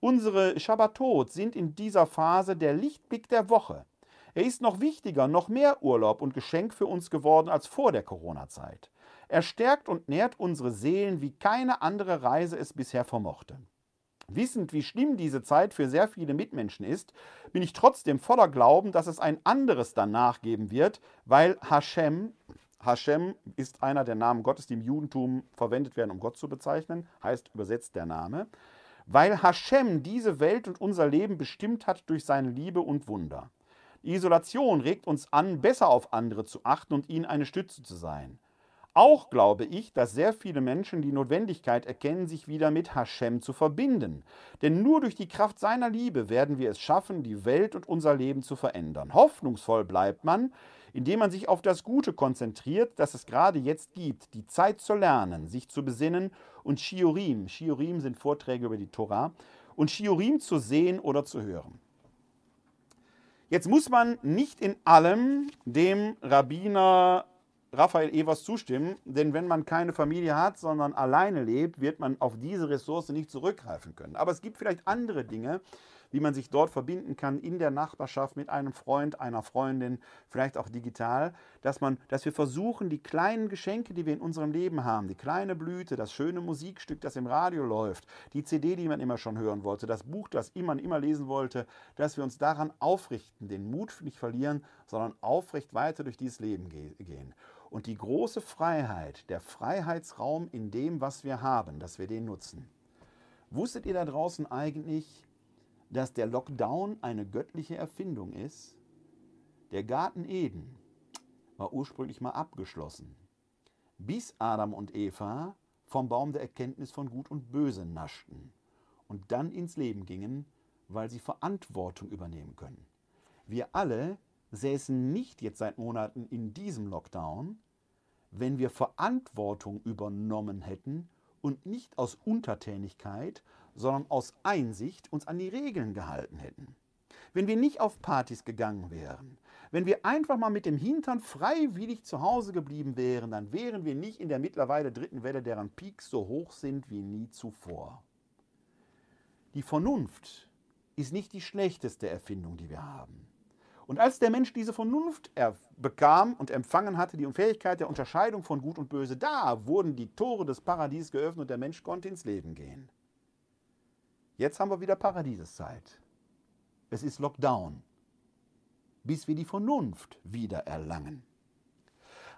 Unsere Schabbatot sind in dieser Phase der Lichtblick der Woche. Er ist noch wichtiger, noch mehr Urlaub und Geschenk für uns geworden als vor der Corona-Zeit. Er stärkt und nährt unsere Seelen, wie keine andere Reise es bisher vermochte. Wissend, wie schlimm diese Zeit für sehr viele Mitmenschen ist, bin ich trotzdem voller Glauben, dass es ein anderes danach geben wird, weil Hashem Hashem ist einer der Namen Gottes, die im Judentum verwendet werden, um Gott zu bezeichnen, heißt übersetzt der Name, weil Hashem diese Welt und unser Leben bestimmt hat durch seine Liebe und Wunder. Die Isolation regt uns an, besser auf andere zu achten und ihnen eine Stütze zu sein. Auch glaube ich, dass sehr viele Menschen die Notwendigkeit erkennen, sich wieder mit Hashem zu verbinden. Denn nur durch die Kraft seiner Liebe werden wir es schaffen, die Welt und unser Leben zu verändern. Hoffnungsvoll bleibt man, indem man sich auf das Gute konzentriert, das es gerade jetzt gibt, die Zeit zu lernen, sich zu besinnen und Shiurim, Shiurim sind Vorträge über die Tora, und Shiurim zu sehen oder zu hören. Jetzt muss man nicht in allem dem Rabbiner Raphael Evers zustimmen, denn wenn man keine Familie hat, sondern alleine lebt, wird man auf diese Ressource nicht zurückgreifen können. Aber es gibt vielleicht andere Dinge, wie man sich dort verbinden kann in der Nachbarschaft mit einem Freund, einer Freundin, vielleicht auch digital, dass man, dass wir versuchen, die kleinen Geschenke, die wir in unserem Leben haben, die kleine Blüte, das schöne Musikstück, das im Radio läuft, die CD, die man immer schon hören wollte, das Buch, das man immer lesen wollte, dass wir uns daran aufrichten, den Mut nicht verlieren, sondern aufrecht weiter durch dieses Leben gehen. Und die große Freiheit, der Freiheitsraum in dem, was wir haben, dass wir den nutzen. Wusstet ihr da draußen eigentlich, dass der Lockdown eine göttliche Erfindung ist? Der Garten Eden war ursprünglich mal abgeschlossen, bis Adam und Eva vom Baum der Erkenntnis von Gut und Böse naschten und dann ins Leben gingen, weil sie Verantwortung übernehmen können. Wir alle säßen nicht jetzt seit Monaten in diesem Lockdown, wenn wir Verantwortung übernommen hätten und nicht aus Untertänigkeit, sondern aus Einsicht uns an die Regeln gehalten hätten. Wenn wir nicht auf Partys gegangen wären, wenn wir einfach mal mit dem Hintern freiwillig zu Hause geblieben wären, dann wären wir nicht in der mittlerweile dritten Welle, deren Peaks so hoch sind wie nie zuvor. Die Vernunft ist nicht die schlechteste Erfindung, die wir haben. Und als der Mensch diese Vernunft bekam und empfangen hatte, die Fähigkeit der Unterscheidung von Gut und Böse, da wurden die Tore des Paradieses geöffnet und der Mensch konnte ins Leben gehen. Jetzt haben wir wieder Paradieseszeit. Es ist Lockdown, bis wir die Vernunft wieder erlangen.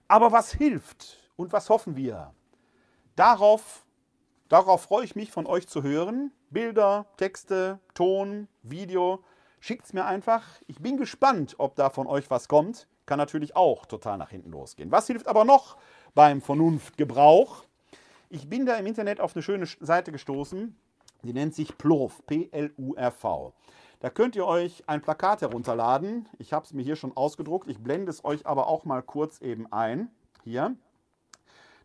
Aber was hilft und was hoffen wir? Darauf, darauf freue ich mich von euch zu hören. Bilder, Texte, Ton, Video. Schickt es mir einfach. Ich bin gespannt, ob da von euch was kommt. Kann natürlich auch total nach hinten losgehen. Was hilft aber noch beim Vernunftgebrauch? Ich bin da im Internet auf eine schöne Seite gestoßen. Die nennt sich Plurv, P-L-U-R-V. Da könnt ihr euch ein Plakat herunterladen. Ich habe es mir hier schon ausgedruckt. Ich blende es euch aber auch mal kurz eben ein. Hier.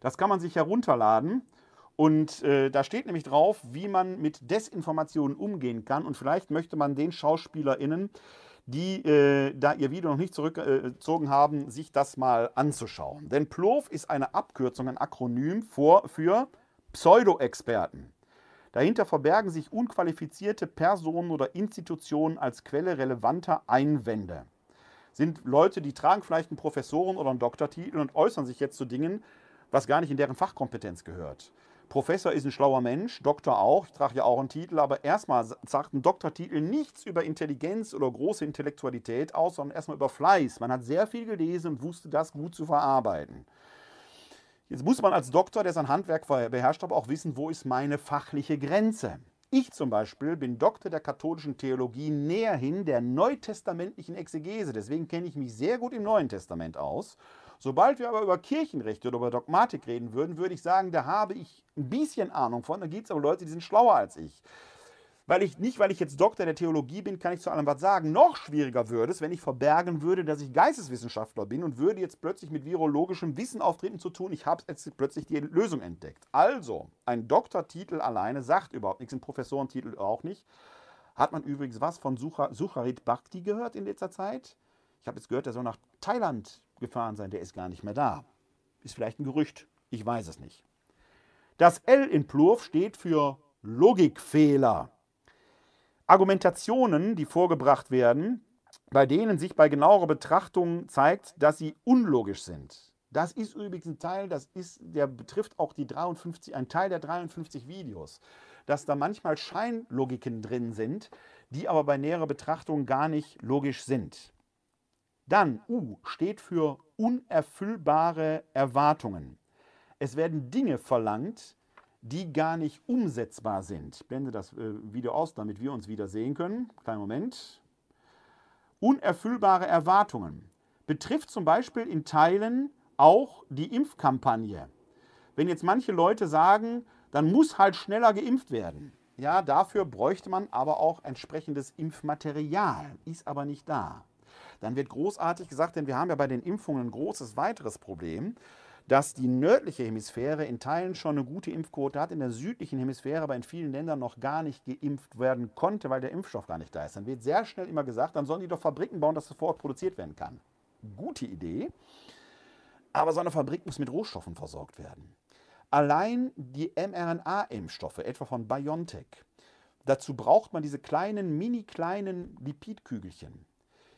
Das kann man sich herunterladen. Und äh, da steht nämlich drauf, wie man mit Desinformationen umgehen kann. Und vielleicht möchte man den SchauspielerInnen, die äh, da ihr Video noch nicht zurückgezogen haben, sich das mal anzuschauen. Denn PLOF ist eine Abkürzung, ein Akronym vor, für Pseudo-Experten. Dahinter verbergen sich unqualifizierte Personen oder Institutionen als Quelle relevanter Einwände. Sind Leute, die tragen vielleicht einen Professoren- oder einen Doktortitel und äußern sich jetzt zu Dingen, was gar nicht in deren Fachkompetenz gehört. Professor ist ein schlauer Mensch, Doktor auch, ich trage ja auch einen Titel, aber erstmal sagt ein Doktortitel nichts über Intelligenz oder große Intellektualität aus, sondern erstmal über Fleiß. Man hat sehr viel gelesen und wusste das gut zu verarbeiten. Jetzt muss man als Doktor, der sein Handwerk beherrscht, aber auch wissen, wo ist meine fachliche Grenze. Ich zum Beispiel bin Doktor der katholischen Theologie näher hin der neutestamentlichen Exegese. Deswegen kenne ich mich sehr gut im Neuen Testament aus. Sobald wir aber über Kirchenrechte oder über Dogmatik reden würden, würde ich sagen, da habe ich ein bisschen Ahnung von. Da gibt es aber Leute, die sind schlauer als ich weil ich nicht, weil ich jetzt Doktor der Theologie bin, kann ich zu allem was sagen. Noch schwieriger würde es, wenn ich verbergen würde, dass ich Geisteswissenschaftler bin und würde jetzt plötzlich mit virologischem Wissen auftreten zu tun, ich habe jetzt plötzlich die Lösung entdeckt. Also, ein Doktortitel alleine sagt überhaupt nichts, ein Professorentitel auch nicht. Hat man übrigens was von Sucharit Bhakti gehört in letzter Zeit? Ich habe jetzt gehört, der soll nach Thailand gefahren sein, der ist gar nicht mehr da. Ist vielleicht ein Gerücht, ich weiß es nicht. Das L in Plurf steht für Logikfehler. Argumentationen, die vorgebracht werden, bei denen sich bei genauerer Betrachtung zeigt, dass sie unlogisch sind. Das ist übrigens ein Teil, das ist, der betrifft auch die 53, ein Teil der 53 Videos, dass da manchmal Scheinlogiken drin sind, die aber bei näherer Betrachtung gar nicht logisch sind. Dann U steht für unerfüllbare Erwartungen. Es werden Dinge verlangt, die gar nicht umsetzbar sind. Ich blende das äh, Video aus, damit wir uns wieder sehen können. Kleinen Moment. Unerfüllbare Erwartungen betrifft zum Beispiel in Teilen auch die Impfkampagne. Wenn jetzt manche Leute sagen, dann muss halt schneller geimpft werden. Ja, dafür bräuchte man aber auch entsprechendes Impfmaterial, ist aber nicht da. Dann wird großartig gesagt, denn wir haben ja bei den Impfungen ein großes weiteres Problem dass die nördliche Hemisphäre in Teilen schon eine gute Impfquote hat, in der südlichen Hemisphäre aber in vielen Ländern noch gar nicht geimpft werden konnte, weil der Impfstoff gar nicht da ist. Dann wird sehr schnell immer gesagt, dann sollen die doch Fabriken bauen, dass das vor Ort produziert werden kann. Gute Idee, aber so eine Fabrik muss mit Rohstoffen versorgt werden. Allein die mRNA-Impfstoffe, etwa von BioNTech, dazu braucht man diese kleinen, mini kleinen Lipidkügelchen.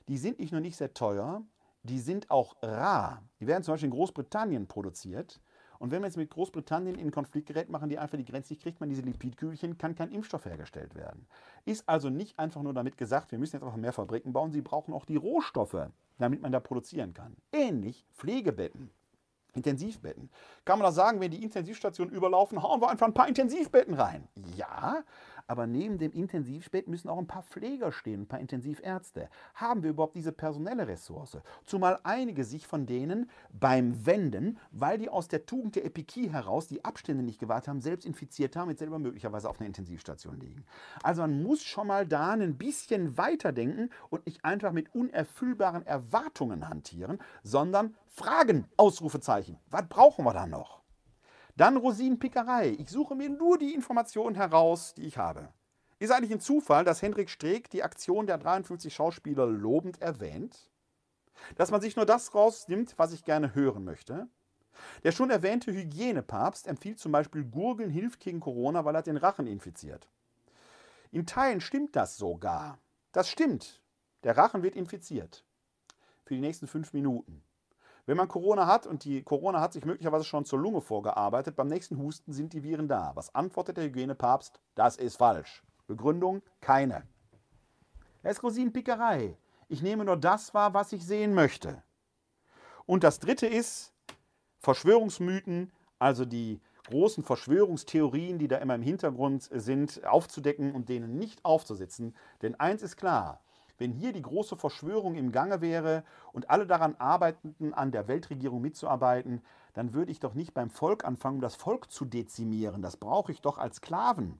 Die sind nicht nur nicht sehr teuer, die sind auch rar. Die werden zum Beispiel in Großbritannien produziert. Und wenn man jetzt mit Großbritannien in Konflikt gerät, machen die einfach die Grenze, kriegt man diese Lipidkügelchen, kann kein Impfstoff hergestellt werden. Ist also nicht einfach nur damit gesagt, wir müssen jetzt einfach mehr Fabriken bauen, sie brauchen auch die Rohstoffe, damit man da produzieren kann. Ähnlich Pflegebetten. Intensivbetten. Kann man da sagen, wenn die Intensivstationen überlaufen, hauen wir einfach ein paar Intensivbetten rein? Ja, aber neben dem Intensivbett müssen auch ein paar Pfleger stehen, ein paar Intensivärzte. Haben wir überhaupt diese personelle Ressource? Zumal einige sich von denen beim Wenden, weil die aus der Tugend der Epikie heraus die Abstände nicht gewahrt haben, selbst infiziert haben, jetzt selber möglicherweise auf einer Intensivstation liegen. Also man muss schon mal da ein bisschen weiterdenken und nicht einfach mit unerfüllbaren Erwartungen hantieren, sondern Fragen, Ausrufezeichen. Was brauchen wir da noch? Dann Rosinenpickerei. Ich suche mir nur die Informationen heraus, die ich habe. Ist eigentlich ein Zufall, dass Hendrik Streeck die Aktion der 53 Schauspieler lobend erwähnt? Dass man sich nur das rausnimmt, was ich gerne hören möchte? Der schon erwähnte Hygienepapst empfiehlt zum Beispiel Gurgeln hilft gegen Corona, weil er den Rachen infiziert. In Teilen stimmt das sogar. Das stimmt. Der Rachen wird infiziert. Für die nächsten fünf Minuten. Wenn man Corona hat und die Corona hat sich möglicherweise schon zur Lunge vorgearbeitet, beim nächsten Husten sind die Viren da. Was antwortet der Hygienepapst? Das ist falsch. Begründung? Keine. Es ist Rosinenpickerei. Ich nehme nur das wahr, was ich sehen möchte. Und das dritte ist Verschwörungsmythen, also die großen Verschwörungstheorien, die da immer im Hintergrund sind, aufzudecken und denen nicht aufzusetzen. Denn eins ist klar, wenn hier die große Verschwörung im Gange wäre und alle daran arbeiteten, an der Weltregierung mitzuarbeiten, dann würde ich doch nicht beim Volk anfangen, das Volk zu dezimieren. Das brauche ich doch als Sklaven.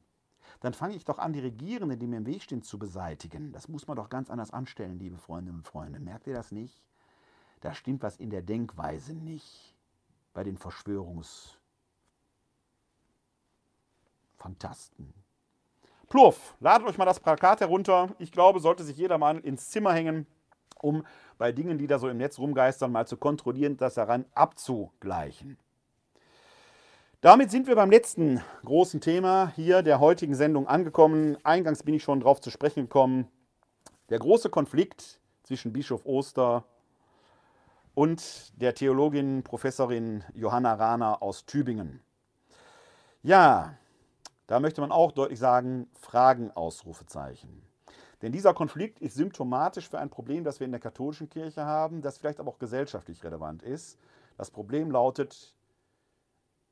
Dann fange ich doch an, die Regierenden, die mir im Weg stehen, zu beseitigen. Das muss man doch ganz anders anstellen, liebe Freundinnen und Freunde. Merkt ihr das nicht? Da stimmt was in der Denkweise nicht bei den Verschwörungs Fantasten. Plurf, ladet euch mal das Plakat herunter. Ich glaube, sollte sich jeder mal ins Zimmer hängen, um bei Dingen, die da so im Netz rumgeistern, mal zu kontrollieren, das daran abzugleichen. Damit sind wir beim letzten großen Thema hier der heutigen Sendung angekommen. Eingangs bin ich schon darauf zu sprechen gekommen. Der große Konflikt zwischen Bischof Oster und der Theologin Professorin Johanna Rahner aus Tübingen. Ja, da möchte man auch deutlich sagen, Fragen, Ausrufezeichen. Denn dieser Konflikt ist symptomatisch für ein Problem, das wir in der katholischen Kirche haben, das vielleicht aber auch gesellschaftlich relevant ist. Das Problem lautet,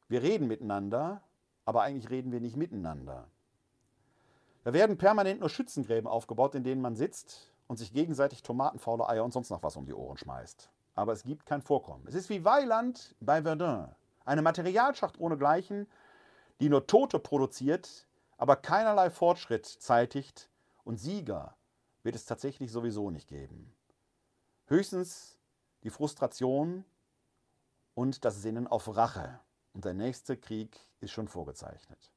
wir reden miteinander, aber eigentlich reden wir nicht miteinander. Da werden permanent nur Schützengräben aufgebaut, in denen man sitzt und sich gegenseitig tomatenfaule Eier und sonst noch was um die Ohren schmeißt. Aber es gibt kein Vorkommen. Es ist wie Weiland bei Verdun. Eine Materialschacht ohnegleichen, die nur Tote produziert, aber keinerlei Fortschritt zeitigt und Sieger wird es tatsächlich sowieso nicht geben. Höchstens die Frustration und das Sinnen auf Rache. Und der nächste Krieg ist schon vorgezeichnet.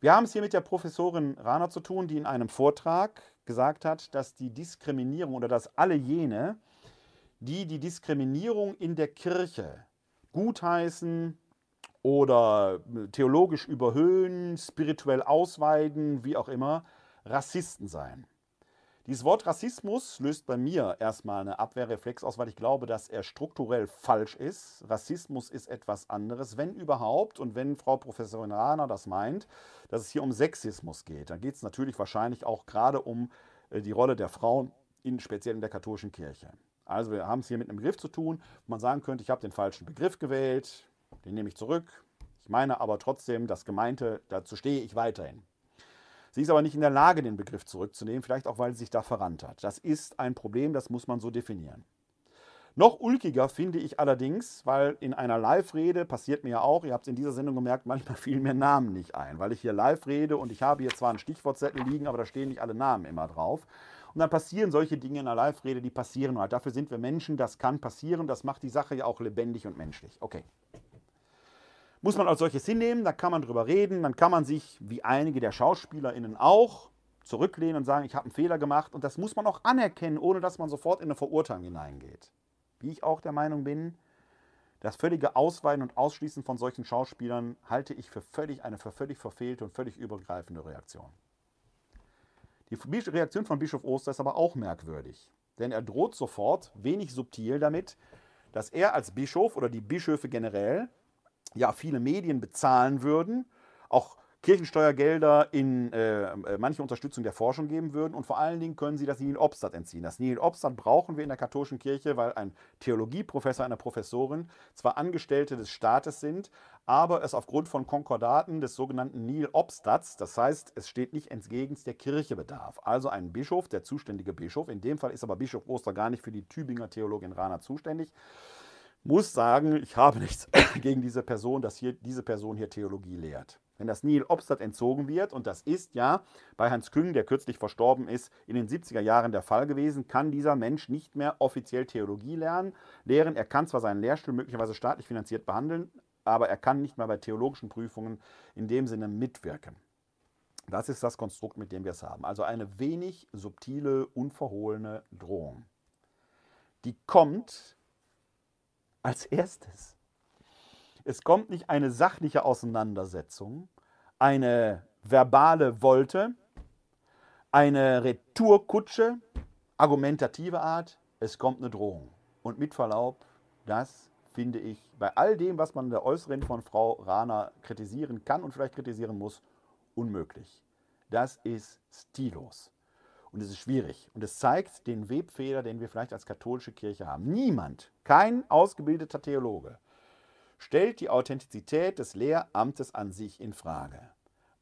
Wir haben es hier mit der Professorin Rahner zu tun, die in einem Vortrag gesagt hat, dass die Diskriminierung oder dass alle jene, die die Diskriminierung in der Kirche gutheißen oder theologisch überhöhen, spirituell ausweiden, wie auch immer, Rassisten seien. Dieses Wort Rassismus löst bei mir erstmal eine Abwehrreflex aus, weil ich glaube, dass er strukturell falsch ist. Rassismus ist etwas anderes, wenn überhaupt und wenn Frau Professorin Rahner das meint, dass es hier um Sexismus geht. Dann geht es natürlich wahrscheinlich auch gerade um äh, die Rolle der Frauen, in, speziell in der katholischen Kirche. Also wir haben es hier mit einem Begriff zu tun, wo man sagen könnte, ich habe den falschen Begriff gewählt, den nehme ich zurück. Ich meine aber trotzdem, das Gemeinte, dazu stehe ich weiterhin. Sie ist aber nicht in der Lage, den Begriff zurückzunehmen, vielleicht auch, weil sie sich da verrannt hat. Das ist ein Problem, das muss man so definieren. Noch ulkiger finde ich allerdings, weil in einer Live-Rede passiert mir ja auch, ihr habt es in dieser Sendung gemerkt, manchmal fielen mir Namen nicht ein, weil ich hier live rede und ich habe hier zwar einen Stichwortzettel liegen, aber da stehen nicht alle Namen immer drauf. Und dann passieren solche Dinge in einer Live-Rede, die passieren halt. Dafür sind wir Menschen, das kann passieren, das macht die Sache ja auch lebendig und menschlich. Okay muss man als solches hinnehmen, da kann man drüber reden, dann kann man sich, wie einige der SchauspielerInnen auch, zurücklehnen und sagen, ich habe einen Fehler gemacht und das muss man auch anerkennen, ohne dass man sofort in eine Verurteilung hineingeht. Wie ich auch der Meinung bin, das völlige Ausweiten und Ausschließen von solchen Schauspielern halte ich für völlig, eine für völlig verfehlte und völlig übergreifende Reaktion. Die Reaktion von Bischof Oster ist aber auch merkwürdig, denn er droht sofort, wenig subtil damit, dass er als Bischof oder die Bischöfe generell ja viele Medien bezahlen würden, auch Kirchensteuergelder in äh, äh, manche Unterstützung der Forschung geben würden und vor allen Dingen können sie das Nihil Obstat entziehen. Das Nihil Obstat brauchen wir in der katholischen Kirche, weil ein Theologieprofessor, eine Professorin zwar Angestellte des Staates sind, aber es aufgrund von Konkordaten des sogenannten Nihil Obstats, das heißt, es steht nicht entgegen der Kirche bedarf. Also ein Bischof, der zuständige Bischof, in dem Fall ist aber Bischof Oster gar nicht für die Tübinger Theologin Rana zuständig, muss sagen, ich habe nichts gegen diese Person, dass hier diese Person hier Theologie lehrt. Wenn das Nihil Obstat entzogen wird, und das ist ja bei Hans Küng, der kürzlich verstorben ist, in den 70er Jahren der Fall gewesen, kann dieser Mensch nicht mehr offiziell Theologie lernen, lehren. Er kann zwar seinen Lehrstuhl möglicherweise staatlich finanziert behandeln, aber er kann nicht mehr bei theologischen Prüfungen in dem Sinne mitwirken. Das ist das Konstrukt, mit dem wir es haben. Also eine wenig subtile, unverhohlene Drohung. Die kommt als erstes. Es kommt nicht eine sachliche Auseinandersetzung, eine verbale Wolte, eine Retourkutsche, argumentative Art, es kommt eine Drohung. Und mit Verlaub, das finde ich bei all dem, was man der Äußeren von Frau Rahner kritisieren kann und vielleicht kritisieren muss, unmöglich. Das ist stillos. Und es ist schwierig. Und es zeigt den Webfehler, den wir vielleicht als katholische Kirche haben. Niemand, kein ausgebildeter Theologe, stellt die Authentizität des Lehramtes an sich in Frage.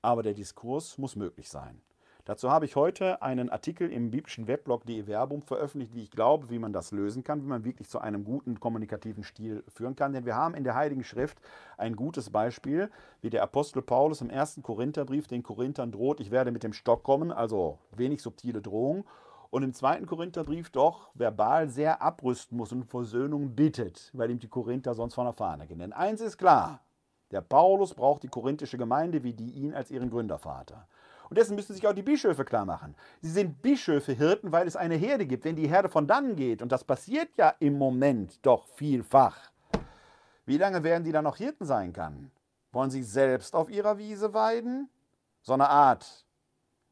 Aber der Diskurs muss möglich sein. Dazu habe ich heute einen Artikel im biblischen Weblog De Verbum veröffentlicht, wie ich glaube, wie man das lösen kann, wie man wirklich zu einem guten kommunikativen Stil führen kann. Denn wir haben in der Heiligen Schrift ein gutes Beispiel, wie der Apostel Paulus im ersten Korintherbrief den Korinthern droht, ich werde mit dem Stock kommen, also wenig subtile Drohung. Und im zweiten Korintherbrief doch verbal sehr abrüsten muss und Versöhnung bittet, weil ihm die Korinther sonst von der Fahne gehen. Denn eins ist klar, Der Paulus braucht die korinthische Gemeinde wie die ihn als ihren Gründervater. Und dessen müssen sich auch die Bischöfe klar machen. Sie sind Bischöfe, Hirten, weil es eine Herde gibt. Wenn die Herde von dann geht, und das passiert ja im Moment doch vielfach, wie lange werden die dann noch Hirten sein kann? Wollen sie selbst auf ihrer Wiese weiden? So eine Art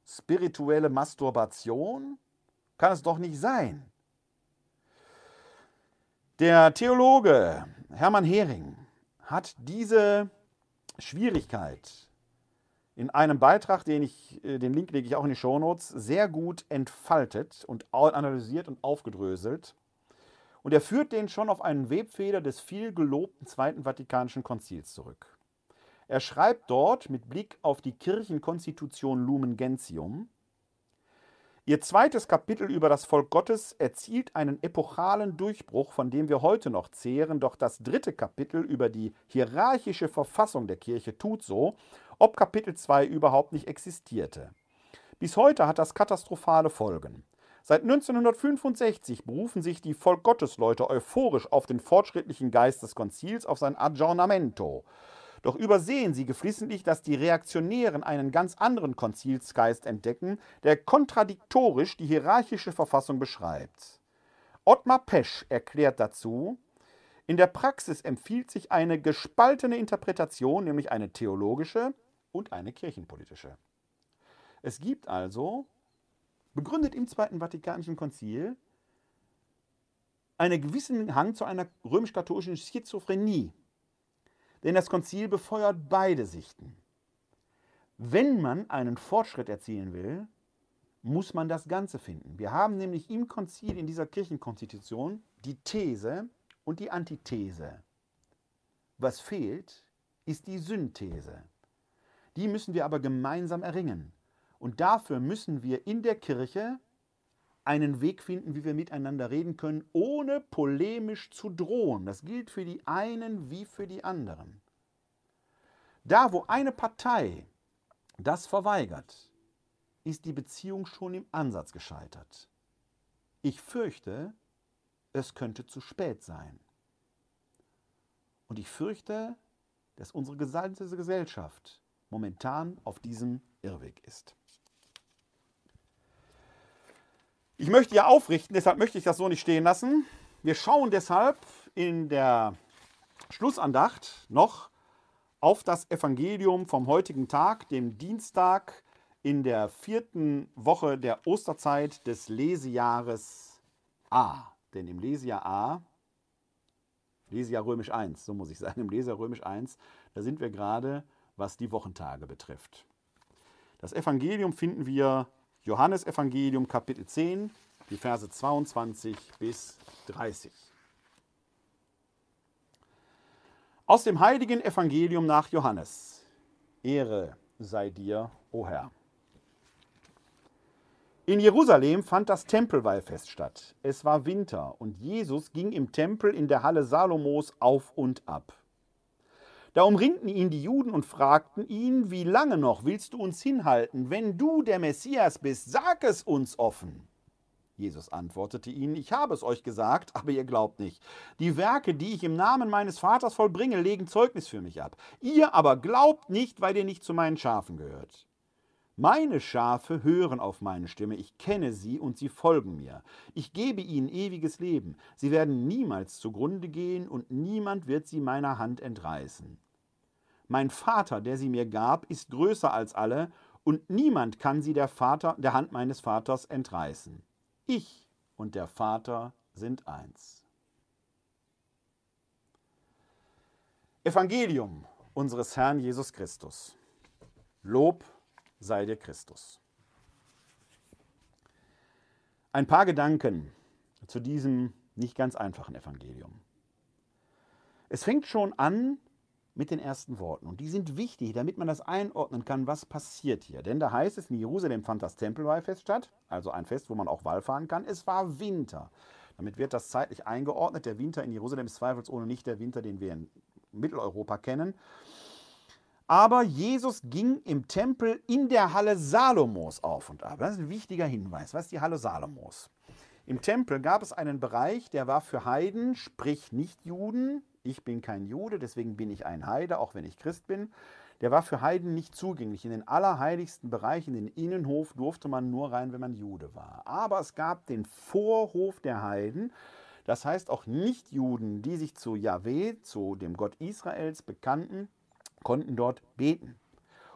spirituelle Masturbation? Kann es doch nicht sein. Der Theologe Hermann Hering hat diese Schwierigkeit in einem Beitrag, den ich, äh, den Link lege ich auch in die Shownotes, sehr gut entfaltet und analysiert und aufgedröselt. Und er führt den schon auf einen Webfeder des viel gelobten Zweiten Vatikanischen Konzils zurück. Er schreibt dort mit Blick auf die Kirchenkonstitution Lumen Gentium, Ihr zweites Kapitel über das Volk Gottes erzielt einen epochalen Durchbruch, von dem wir heute noch zehren, doch das dritte Kapitel über die hierarchische Verfassung der Kirche tut so, ob Kapitel 2 überhaupt nicht existierte. Bis heute hat das katastrophale Folgen. Seit 1965 berufen sich die Volk Gottes Leute euphorisch auf den fortschrittlichen Geist des Konzils, auf sein Aggiornamento. Doch übersehen sie geflissentlich, dass die Reaktionären einen ganz anderen Konzilsgeist entdecken, der kontradiktorisch die hierarchische Verfassung beschreibt. Ottmar Pesch erklärt dazu, in der Praxis empfiehlt sich eine gespaltene Interpretation, nämlich eine theologische und eine kirchenpolitische. Es gibt also, begründet im Zweiten Vatikanischen Konzil, einen gewissen Hang zu einer römisch-katholischen Schizophrenie, denn das Konzil befeuert beide Sichten. Wenn man einen Fortschritt erzielen will, muss man das Ganze finden. Wir haben nämlich im Konzil, in dieser Kirchenkonstitution, die These und die Antithese. Was fehlt, ist die Synthese. Die müssen wir aber gemeinsam erringen. Und dafür müssen wir in der Kirche einen Weg finden, wie wir miteinander reden können, ohne polemisch zu drohen. Das gilt für die einen wie für die anderen. Da, wo eine Partei das verweigert, ist die Beziehung schon im Ansatz gescheitert. Ich fürchte, es könnte zu spät sein. Und ich fürchte, dass unsere gesamte Gesellschaft momentan auf diesem Irrweg ist. Ich möchte ja aufrichten, deshalb möchte ich das so nicht stehen lassen. Wir schauen deshalb in der Schlussandacht noch auf das Evangelium vom heutigen Tag, dem Dienstag in der vierten Woche der Osterzeit des Lesejahres A. Denn im Lesejahr A, Lesejahr römisch 1, so muss ich sagen, im Lesejahr römisch 1, da sind wir gerade, was die Wochentage betrifft. Das Evangelium finden wir Johannesevangelium Kapitel 10, die Verse 22 bis 30. Aus dem heiligen Evangelium nach Johannes. Ehre sei dir, o Herr. In Jerusalem fand das Tempelweihfest statt. Es war Winter und Jesus ging im Tempel in der Halle Salomos auf und ab. Da umringten ihn die Juden und fragten ihn, wie lange noch willst du uns hinhalten? Wenn du der Messias bist, sag es uns offen. Jesus antwortete ihnen, ich habe es euch gesagt, aber ihr glaubt nicht. Die Werke, die ich im Namen meines Vaters vollbringe, legen Zeugnis für mich ab. Ihr aber glaubt nicht, weil ihr nicht zu meinen Schafen gehört. Meine Schafe hören auf meine Stimme, ich kenne sie und sie folgen mir. Ich gebe ihnen ewiges Leben. Sie werden niemals zugrunde gehen und niemand wird sie meiner Hand entreißen. Mein Vater, der sie mir gab, ist größer als alle, und niemand kann sie der, Vater, der Hand meines Vaters entreißen. Ich und der Vater sind eins. Evangelium unseres Herrn Jesus Christus. Lob sei dir Christus. Ein paar Gedanken zu diesem nicht ganz einfachen Evangelium. Es fängt schon an mit den ersten Worten. Und die sind wichtig, damit man das einordnen kann, was passiert hier. Denn da heißt es, in Jerusalem fand das Tempelweihfest statt, also ein Fest, wo man auch Wallfahren kann. Es war Winter. Damit wird das zeitlich eingeordnet. Der Winter in Jerusalem ist zweifelsohne nicht der Winter, den wir in Mitteleuropa kennen. Aber Jesus ging im Tempel in der Halle Salomos auf und ab. Das ist ein wichtiger Hinweis. Was ist die Halle Salomos? Im Tempel gab es einen Bereich, der war für Heiden, sprich Nichtjuden, Ich bin kein Jude, deswegen bin ich ein Heide, auch wenn ich Christ bin. Der war für Heiden nicht zugänglich. In den allerheiligsten Bereichen, in den Innenhof, durfte man nur rein, wenn man Jude war. Aber es gab den Vorhof der Heiden. Das heißt, auch Nichtjuden, die sich zu Yahweh, zu dem Gott Israels bekannten, konnten dort beten.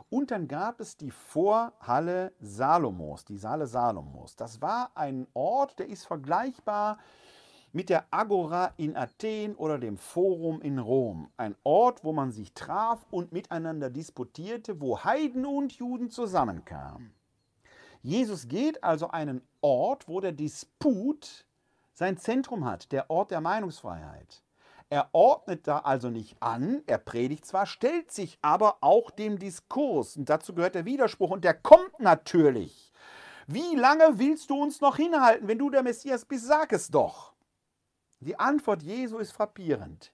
Und dann gab es die Vorhalle Salomos, die Saale Salomos. Das war ein Ort, der ist vergleichbar mit der Agora in Athen oder dem Forum in Rom. Ein Ort, wo man sich traf und miteinander disputierte, wo Heiden und Juden zusammenkamen. Jesus geht also einen Ort, wo der Disput sein Zentrum hat, der Ort der Meinungsfreiheit. Er ordnet da also nicht an, er predigt zwar, stellt sich aber auch dem Diskurs. Und dazu gehört der Widerspruch und der kommt natürlich. Wie lange willst du uns noch hinhalten? Wenn du der Messias bist, sag es doch. Die Antwort Jesu ist frappierend.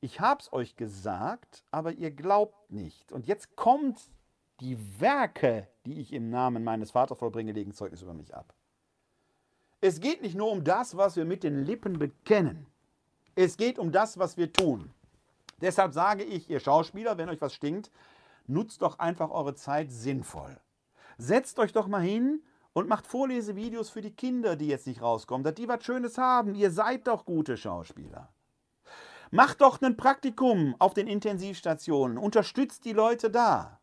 Ich hab's euch gesagt, aber ihr glaubt nicht. Und jetzt kommt die Werke, die ich im Namen meines Vaters vollbringe, legen Zeugnis über mich ab. Es geht nicht nur um das, was wir mit den Lippen bekennen. Es geht um das, was wir tun. Deshalb sage ich, ihr Schauspieler, wenn euch was stinkt, nutzt doch einfach eure Zeit sinnvoll. Setzt euch doch mal hin und macht Vorlesevideos für die Kinder, die jetzt nicht rauskommen, dass die was Schönes haben. Ihr seid doch gute Schauspieler. Macht doch ein Praktikum auf den Intensivstationen, unterstützt die Leute da.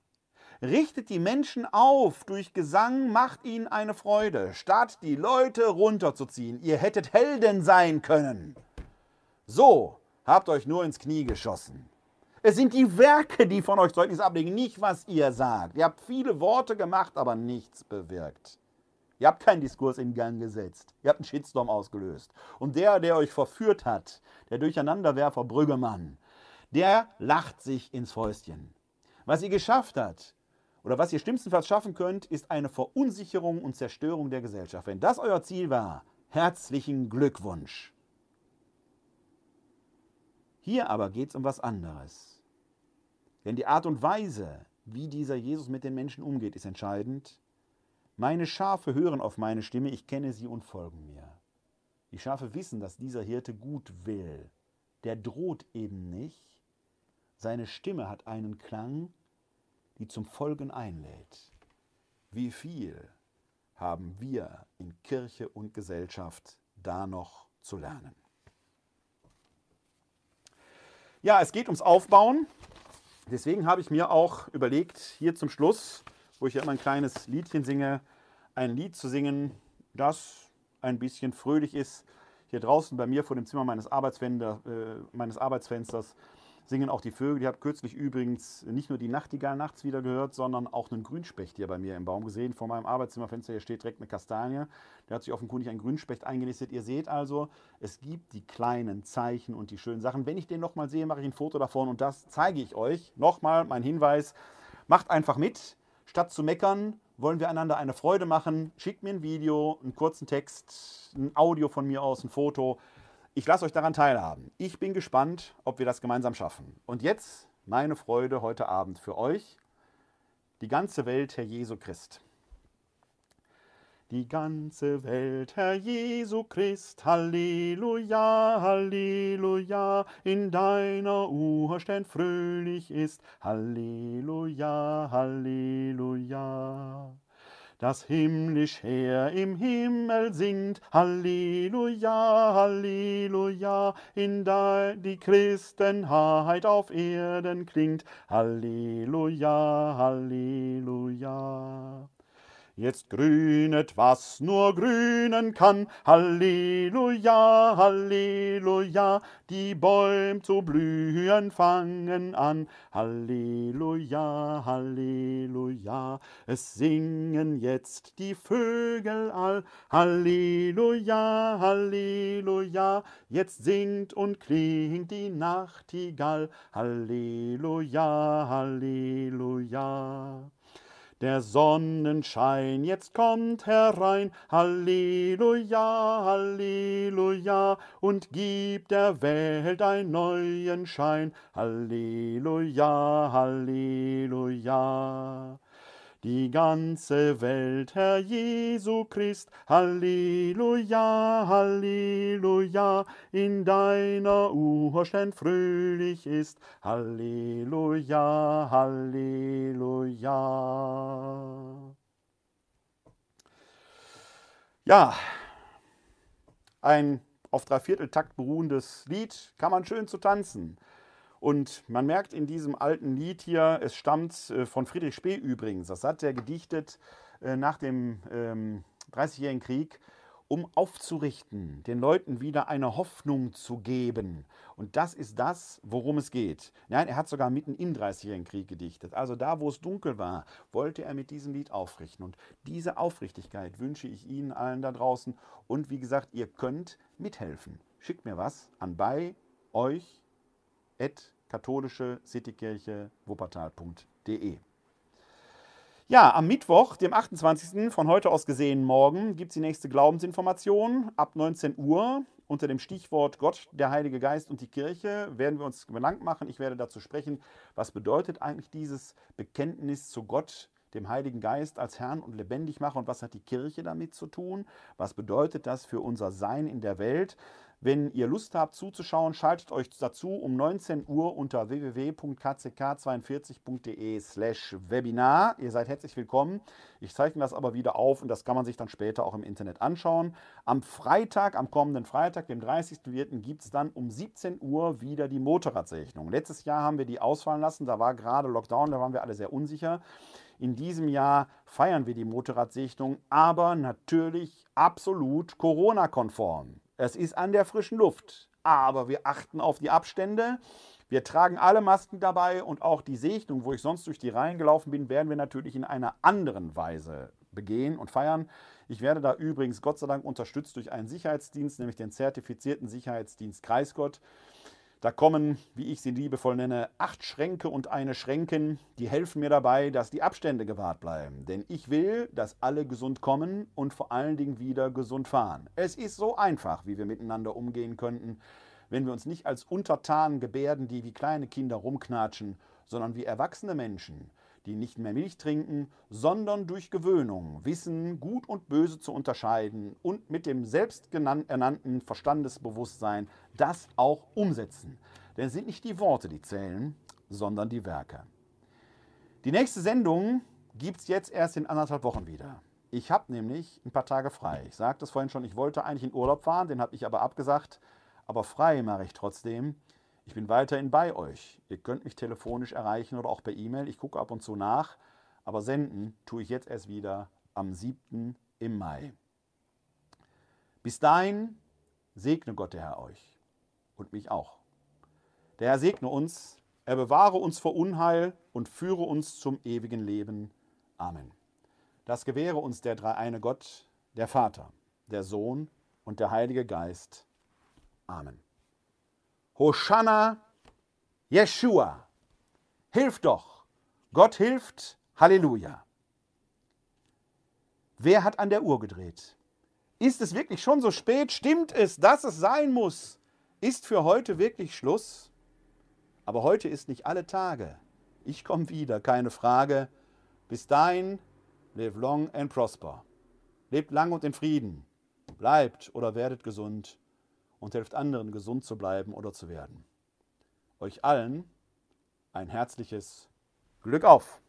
Richtet die Menschen auf durch Gesang, macht ihnen eine Freude, statt die Leute runterzuziehen. Ihr hättet Helden sein können. So habt euch nur ins Knie geschossen. Es sind die Werke, die von euch Zeugnis ablegen, nicht was ihr sagt. Ihr habt viele Worte gemacht, aber nichts bewirkt. Ihr habt keinen Diskurs in Gang gesetzt. Ihr habt einen Shitstorm ausgelöst. Und der, der euch verführt hat, der Durcheinanderwerfer Brüggemann, der lacht sich ins Fäustchen. Was ihr geschafft habt, oder was ihr schlimmstenfalls schaffen könnt, ist eine Verunsicherung und Zerstörung der Gesellschaft. Wenn das euer Ziel war, herzlichen Glückwunsch. Hier aber geht es um was anderes. Denn die Art und Weise, wie dieser Jesus mit den Menschen umgeht, ist entscheidend meine Schafe hören auf meine Stimme, ich kenne sie und folgen mir. Die Schafe wissen, dass dieser Hirte gut will. Der droht eben nicht. Seine Stimme hat einen Klang, die zum Folgen einlädt. Wie viel haben wir in Kirche und Gesellschaft da noch zu lernen? Ja, es geht ums Aufbauen. Deswegen habe ich mir auch überlegt, hier zum Schluss wo ich ja immer ein kleines Liedchen singe, ein Lied zu singen, das ein bisschen fröhlich ist. Hier draußen bei mir vor dem Zimmer meines, äh, meines Arbeitsfensters singen auch die Vögel. Ich habe kürzlich übrigens nicht nur die Nachtigall nachts wieder gehört, sondern auch einen Grünspecht hier bei mir im Baum gesehen. Vor meinem Arbeitszimmerfenster hier steht direkt eine Kastanie. Der hat sich offenkundig ein Grünspecht eingenistet. Ihr seht also, es gibt die kleinen Zeichen und die schönen Sachen. Wenn ich den nochmal sehe, mache ich ein Foto davon und das zeige ich euch. Nochmal mein Hinweis, macht einfach mit. Statt zu meckern, wollen wir einander eine Freude machen. Schickt mir ein Video, einen kurzen Text, ein Audio von mir aus, ein Foto. Ich lasse euch daran teilhaben. Ich bin gespannt, ob wir das gemeinsam schaffen. Und jetzt meine Freude heute Abend für euch. Die ganze Welt, Herr Jesu Christ die ganze Welt, Herr Jesu Christ, Halleluja, Halleluja, in deiner Urständ fröhlich ist, Halleluja, Halleluja. Das himmlisch Heer im Himmel singt, Halleluja, Halleluja, in der die Christenheit auf Erden klingt, Halleluja, Halleluja. Jetzt grünet, was nur grünen kann. Halleluja, Halleluja, die Bäume zu blühen fangen an. Halleluja, Halleluja, es singen jetzt die Vögel all. Halleluja, Halleluja, jetzt singt und klingt die Nachtigall. Halleluja, Halleluja. Der Sonnenschein jetzt kommt herein, Halleluja, Halleluja, und gibt der Welt einen neuen Schein, Halleluja, Halleluja. Die ganze Welt, Herr Jesu Christ. Halleluja, Halleluja, in deiner Urständ fröhlich ist. Halleluja, Halleluja. Ja, ein auf Dreivierteltakt beruhendes Lied kann man schön zu tanzen. Und man merkt in diesem alten Lied hier, es stammt äh, von Friedrich Spee übrigens. Das hat er gedichtet äh, nach dem ähm, Dreißigjährigen Krieg, um aufzurichten, den Leuten wieder eine Hoffnung zu geben. Und das ist das, worum es geht. Nein, er hat sogar mitten im Dreißigjährigen Krieg gedichtet. Also da, wo es dunkel war, wollte er mit diesem Lied aufrichten. Und diese Aufrichtigkeit wünsche ich Ihnen allen da draußen. Und wie gesagt, ihr könnt mithelfen. Schickt mir was an bei euch katholische Citykirche Wuppertal.de. Ja, am Mittwoch, dem 28. von heute aus gesehen morgen, gibt es die nächste Glaubensinformation ab 19 Uhr. Unter dem Stichwort Gott, der Heilige Geist und die Kirche werden wir uns belangt machen. Ich werde dazu sprechen, was bedeutet eigentlich dieses Bekenntnis zu Gott, dem Heiligen Geist als Herrn und lebendig machen und was hat die Kirche damit zu tun? Was bedeutet das für unser Sein in der Welt? Wenn ihr Lust habt zuzuschauen, schaltet euch dazu um 19 Uhr unter www.kck42.de slash Webinar. Ihr seid herzlich willkommen. Ich zeichne das aber wieder auf und das kann man sich dann später auch im Internet anschauen. Am Freitag, am kommenden Freitag, dem 30.04., gibt es dann um 17 Uhr wieder die Motorradsegnung. Letztes Jahr haben wir die ausfallen lassen, da war gerade Lockdown, da waren wir alle sehr unsicher. In diesem Jahr feiern wir die Motorradsegnung, aber natürlich absolut Corona-konform. Es ist an der frischen Luft. Aber wir achten auf die Abstände. Wir tragen alle Masken dabei und auch die Segnung, wo ich sonst durch die Reihen gelaufen bin, werden wir natürlich in einer anderen Weise begehen und feiern. Ich werde da übrigens Gott sei Dank unterstützt durch einen Sicherheitsdienst, nämlich den zertifizierten Sicherheitsdienst Kreisgott. Da kommen, wie ich sie liebevoll nenne, acht Schränke und eine Schränken, die helfen mir dabei, dass die Abstände gewahrt bleiben. Denn ich will, dass alle gesund kommen und vor allen Dingen wieder gesund fahren. Es ist so einfach, wie wir miteinander umgehen könnten, wenn wir uns nicht als Untertanen gebärden, die wie kleine Kinder rumknatschen, sondern wie erwachsene Menschen, die nicht mehr Milch trinken, sondern durch Gewöhnung wissen, gut und böse zu unterscheiden und mit dem selbsternannten Verstandesbewusstsein das auch umsetzen. Denn es sind nicht die Worte, die zählen, sondern die Werke. Die nächste Sendung gibt es jetzt erst in anderthalb Wochen wieder. Ich habe nämlich ein paar Tage frei. Ich sagte es vorhin schon, ich wollte eigentlich in Urlaub fahren, den habe ich aber abgesagt. Aber frei mache ich trotzdem. Ich bin weiterhin bei euch. Ihr könnt mich telefonisch erreichen oder auch per E-Mail. Ich gucke ab und zu nach. Aber senden tue ich jetzt erst wieder am 7. im Mai. Bis dahin segne Gott der Herr euch und mich auch. Der Herr segne uns, er bewahre uns vor Unheil und führe uns zum ewigen Leben. Amen. Das gewähre uns der dreieine Gott, der Vater, der Sohn und der Heilige Geist. Amen. Hosanna, Jeshua. Hilf doch. Gott hilft. Halleluja. Wer hat an der Uhr gedreht? Ist es wirklich schon so spät? Stimmt es, dass es sein muss? Ist für heute wirklich Schluss? Aber heute ist nicht alle Tage. Ich komme wieder, keine Frage. Bis dahin, live long and prosper. Lebt lang und in Frieden. Bleibt oder werdet gesund und helft anderen, gesund zu bleiben oder zu werden. Euch allen ein herzliches Glück auf!